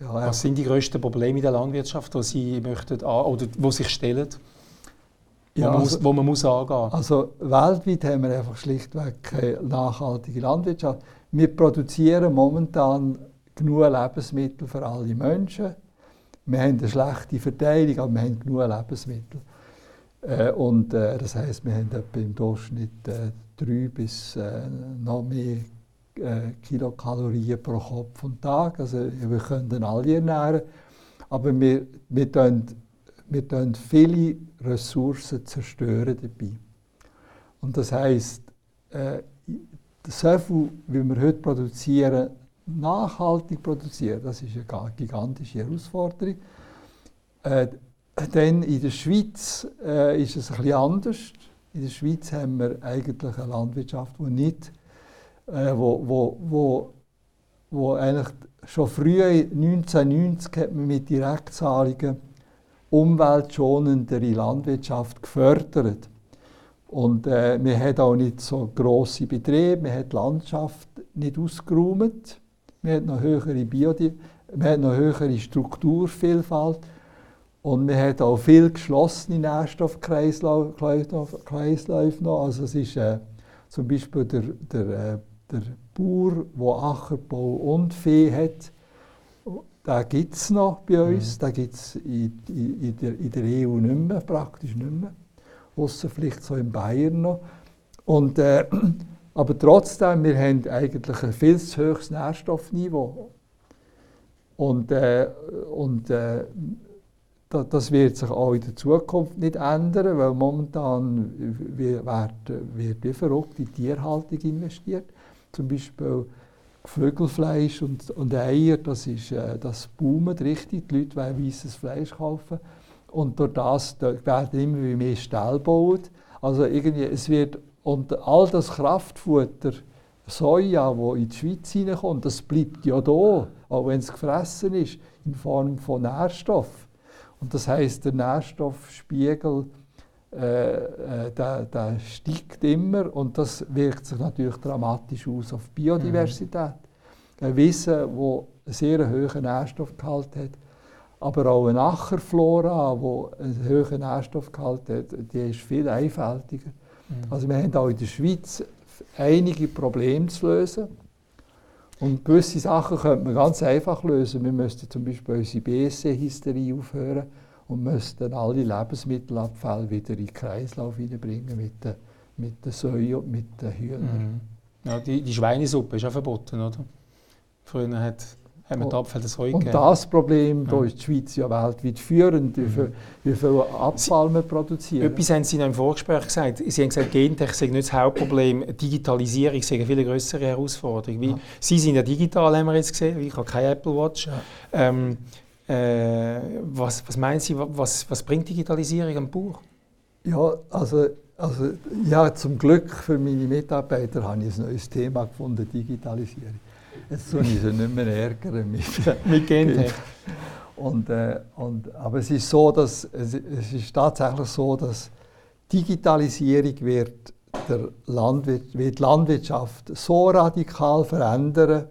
Ja, Was sind die grössten Probleme in der Landwirtschaft, die Sie möchten, oder die sich stellen? Ja, man, also, muss, wo man muss angehen Also weltweit haben wir einfach schlichtweg keine nachhaltige Landwirtschaft. Wir produzieren momentan genug Lebensmittel für alle Menschen. Wir haben eine schlechte Verteilung, aber wir haben genug Lebensmittel. Äh, und äh, das heißt, wir haben etwa im Durchschnitt äh, drei bis äh, noch mehr äh, Kilokalorien pro Kopf und Tag. Also wir können alle ernähren, aber wir, wir wir zerstören viele Ressourcen zerstören dabei. Und das heisst, äh, so viel, wie wir heute produzieren, nachhaltig produzieren, das ist eine gigantische Herausforderung. Äh, dann in der Schweiz äh, ist es bisschen anders. In der Schweiz haben wir eigentlich eine Landwirtschaft, die nicht, äh, wo, wo, wo, wo eigentlich schon früh 1990 hat man mit Direktzahlungen umweltschonendere Landwirtschaft gefördert. Und äh, wir haben auch nicht so grosse Betriebe, wir haben die Landschaft nicht ausgeräumt, wir haben noch höhere Biodiversität, wir haben noch höhere Strukturvielfalt und wir haben auch viel geschlossene Nährstoffkreisläufe noch. Also es ist äh, zum Beispiel der, der, äh, der Bauer, der Ackerbau und Vieh hat, den gibt es noch bei uns, mhm. den gibt es in, in, in, der, in der EU nicht mehr, praktisch nicht mehr. Außer vielleicht so in Bayern noch. Und, äh, aber trotzdem, wir haben eigentlich ein viel zu hohes Nährstoffniveau. Und, äh, und äh, das wird sich auch in der Zukunft nicht ändern, weil momentan wird, wird wie verrückt in Tierhaltung investiert. Zum Beispiel Geflügelfleisch und, und Eier, das, ist, äh, das boomt richtig. Die Leute wollen weißes Fleisch kaufen. Und durch das werden immer mehr Ställe gebaut. Also irgendwie, es wird, und all das Kraftfutter, Soja, das in die Schweiz hineinkommt, das bleibt ja da, auch wenn es gefressen ist, in Form von Nährstoffen. Und das heißt, der Nährstoffspiegel äh, äh, der, der steigt immer und das wirkt sich natürlich dramatisch aus auf die Biodiversität. Mhm. Ein Wissen, das einen sehr hohen Nährstoffgehalt hat, aber auch eine Ackerflora, die einen hohen Nährstoffgehalt hat, die ist viel einfältiger. Mhm. Also wir haben auch in der Schweiz einige Probleme zu lösen. Und gewisse Sachen könnte man ganz einfach lösen. Wir müssten zum Beispiel unsere BSE-Hysterie aufhören und müssten alle Lebensmittelabfälle wieder in den Kreislauf hineinbringen mit den, mit den Säuen und mit den Hühnern. Mhm. Ja, die, die Schweinesuppe ist auch verboten, oder? Früher hat haben wir die Abfälle das Und das Problem, ja. da ist die Schweiz ja weltweit führend, wie viel, wie viel Abfall wir produzieren. Etwas haben Sie noch im Vorgespräch gesagt. Sie haben gesagt, Gentech sei nicht das Hauptproblem, Digitalisierung sei eine viel größere Herausforderung. Wie, ja. Sie sind ja digital, haben wir jetzt gesehen, ich habe keine Apple Watch. Ja. Ähm, äh, was, was meinen Sie, was, was bringt Digitalisierung am Bauch? Ja, also, also ja, zum Glück für meine Mitarbeiter habe ich ein neues Thema gefunden, Digitalisierung. Jetzt tue ich sie nicht mehr ärgern mit, mit Gentech. Und, äh, und, aber es ist so, dass es, es ist tatsächlich so, dass Digitalisierung wird, der Landwirt, wird die Landwirtschaft so radikal verändern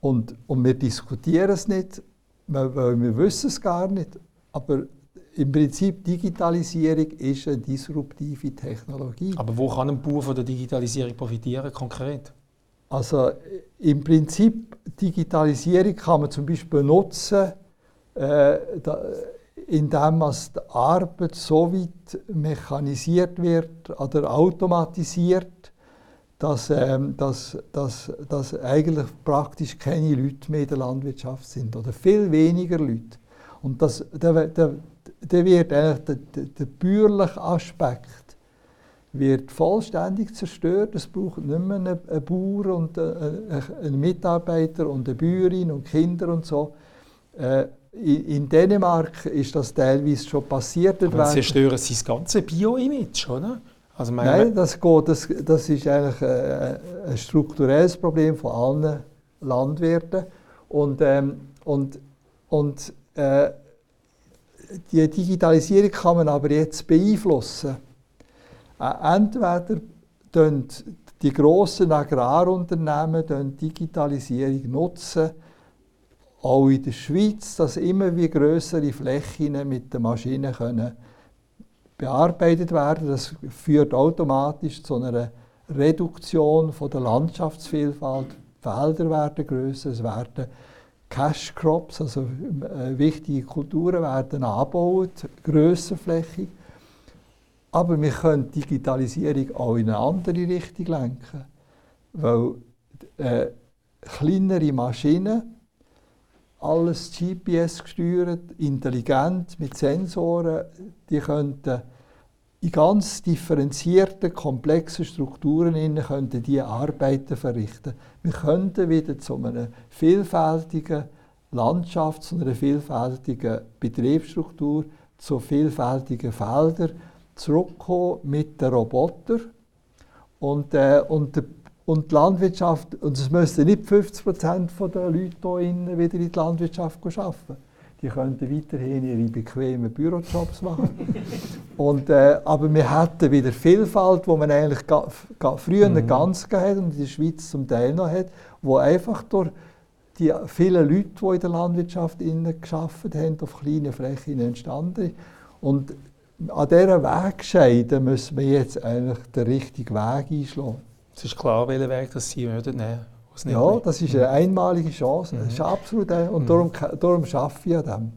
und, und wir diskutieren es nicht, weil wir wissen es gar nicht. Aber im Prinzip Digitalisierung ist eine disruptive Technologie. Aber wo kann ein Bauer von der Digitalisierung profitieren konkret? Also im Prinzip Digitalisierung kann man zum Beispiel nutzen, äh, da, indem die Arbeit so weit mechanisiert wird oder automatisiert, dass, ähm, dass, dass, dass eigentlich praktisch keine Leute mehr in der Landwirtschaft sind oder viel weniger Leute. Und das, der, der, der wird eigentlich der, der, der bäuerliche Aspekt wird vollständig zerstört. Es braucht nicht mehr einen, einen Bauer und einen, einen, Mitarbeiter und eine Bäuerin und Kinder und so. Äh, in Dänemark ist das teilweise schon passiert. Aber sie zerstören sein ganzes Bio-Image, oder? Also Nein, das, geht, das, das ist eigentlich ein, ein strukturelles Problem von allen Landwirten. Und, ähm, und, und äh, die Digitalisierung kann man aber jetzt beeinflussen. Äh, entweder die grossen Agrarunternehmen die Digitalisierung nutzen, auch in der Schweiz, dass immer wie größere Flächen mit den Maschinen können bearbeitet werden. Das führt automatisch zu einer Reduktion von der Landschaftsvielfalt. Die Felder werden größer, es werden Cash Crops, also äh, wichtige Kulturen werden angebaut, grösserflächig. Aber wir können die Digitalisierung auch in eine andere Richtung lenken. Weil äh, kleinere Maschinen, alles GPS gesteuert, intelligent, mit Sensoren, die könnten in ganz differenzierten, komplexen Strukturen innen könnten die Arbeiten verrichten. Wir könnten wieder zu einer vielfältigen Landschaft, zu einer vielfältigen Betriebsstruktur, zu vielfältigen Feldern zurückgekommen mit den Robotern. Und, äh, und, der, und die Landwirtschaft, und es müssten nicht 50 Prozent der Leute hier wieder in die Landwirtschaft arbeiten. Die könnten weiterhin ihre bequemen Bürojobs machen. Und, äh, aber wir hätten wieder Vielfalt, wo man eigentlich ga, ga, früher mhm. ganz hat und in der Schweiz zum Teil noch hat, wo einfach durch die vielen Leute, die in der Landwirtschaft geschafft haben, auf kleinen Flächen entstanden ist. Und an dieser Wegscheide müssen wir jetzt eigentlich den richtigen Weg einschlagen. Es ist klar, welchen Weg das Sie würden nehmen Ja, das ist eine einmalige Chance. Das ist mhm. absolut ein, und mhm. darum, darum arbeite ich an dem.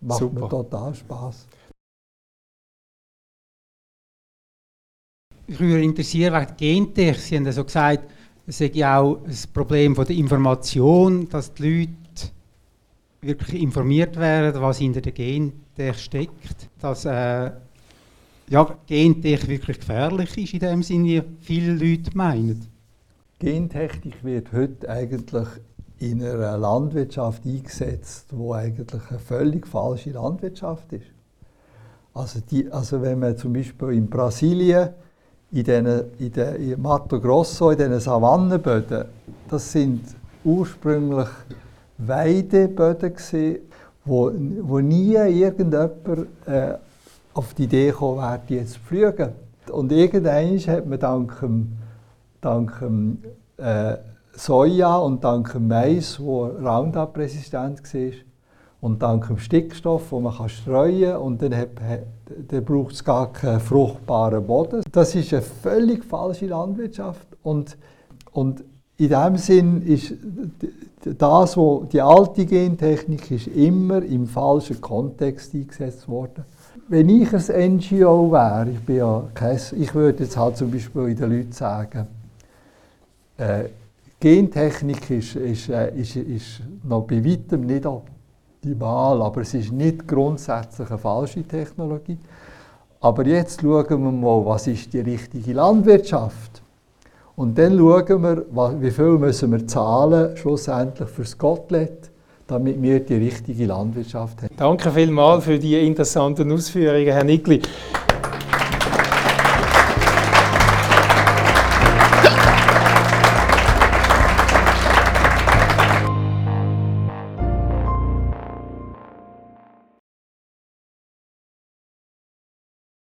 Macht Super. mir total Spass. Ich würde interessieren wegen Gentech. Sie haben ja so gesagt, es ist ja auch das Problem von der Information, dass die Leute wirklich informiert werden, was hinter der Gentech steckt. Dass äh, ja, Gentech wirklich gefährlich ist in dem Sinne, wie viele Leute meinen. Gentechnik wird heute eigentlich in einer Landwirtschaft eingesetzt, wo eigentlich eine völlig falsche Landwirtschaft ist. Also, die, also wenn man zum Beispiel in Brasilien in, den, in, den, in Mato Grosso, in diesen Savannenböden, das sind ursprünglich Weideböden gewesen, wo, wo nie irgendjemand äh, auf die Idee gekommen wäre, die jetzt zu pflügen. Und irgendwann hat man dank dem, dank dem äh, Soja und dank dem Mais, wo Roundup-resistent war, und dank dem Stickstoff, den man kann streuen kann, und dann, dann braucht es gar keinen fruchtbaren Boden. Das ist eine völlig falsche Landwirtschaft. Und, und in dem Sinn ist das, wo die alte Gentechnik ist immer im falschen Kontext eingesetzt worden. Wenn ich ein NGO wäre, ich, bin ja kein, ich würde jetzt halt zum Beispiel den Leuten sagen, äh, Gentechnik ist, ist, äh, ist, ist noch bei weitem nicht optimal, aber es ist nicht grundsätzlich eine falsche Technologie. Aber jetzt schauen wir mal, was ist die richtige Landwirtschaft? Und dann schauen wir, wie viel müssen wir zahlen schlussendlich für das Kotelett, damit wir die richtige Landwirtschaft haben. Danke vielmals für die interessanten Ausführungen, Herr Nickli.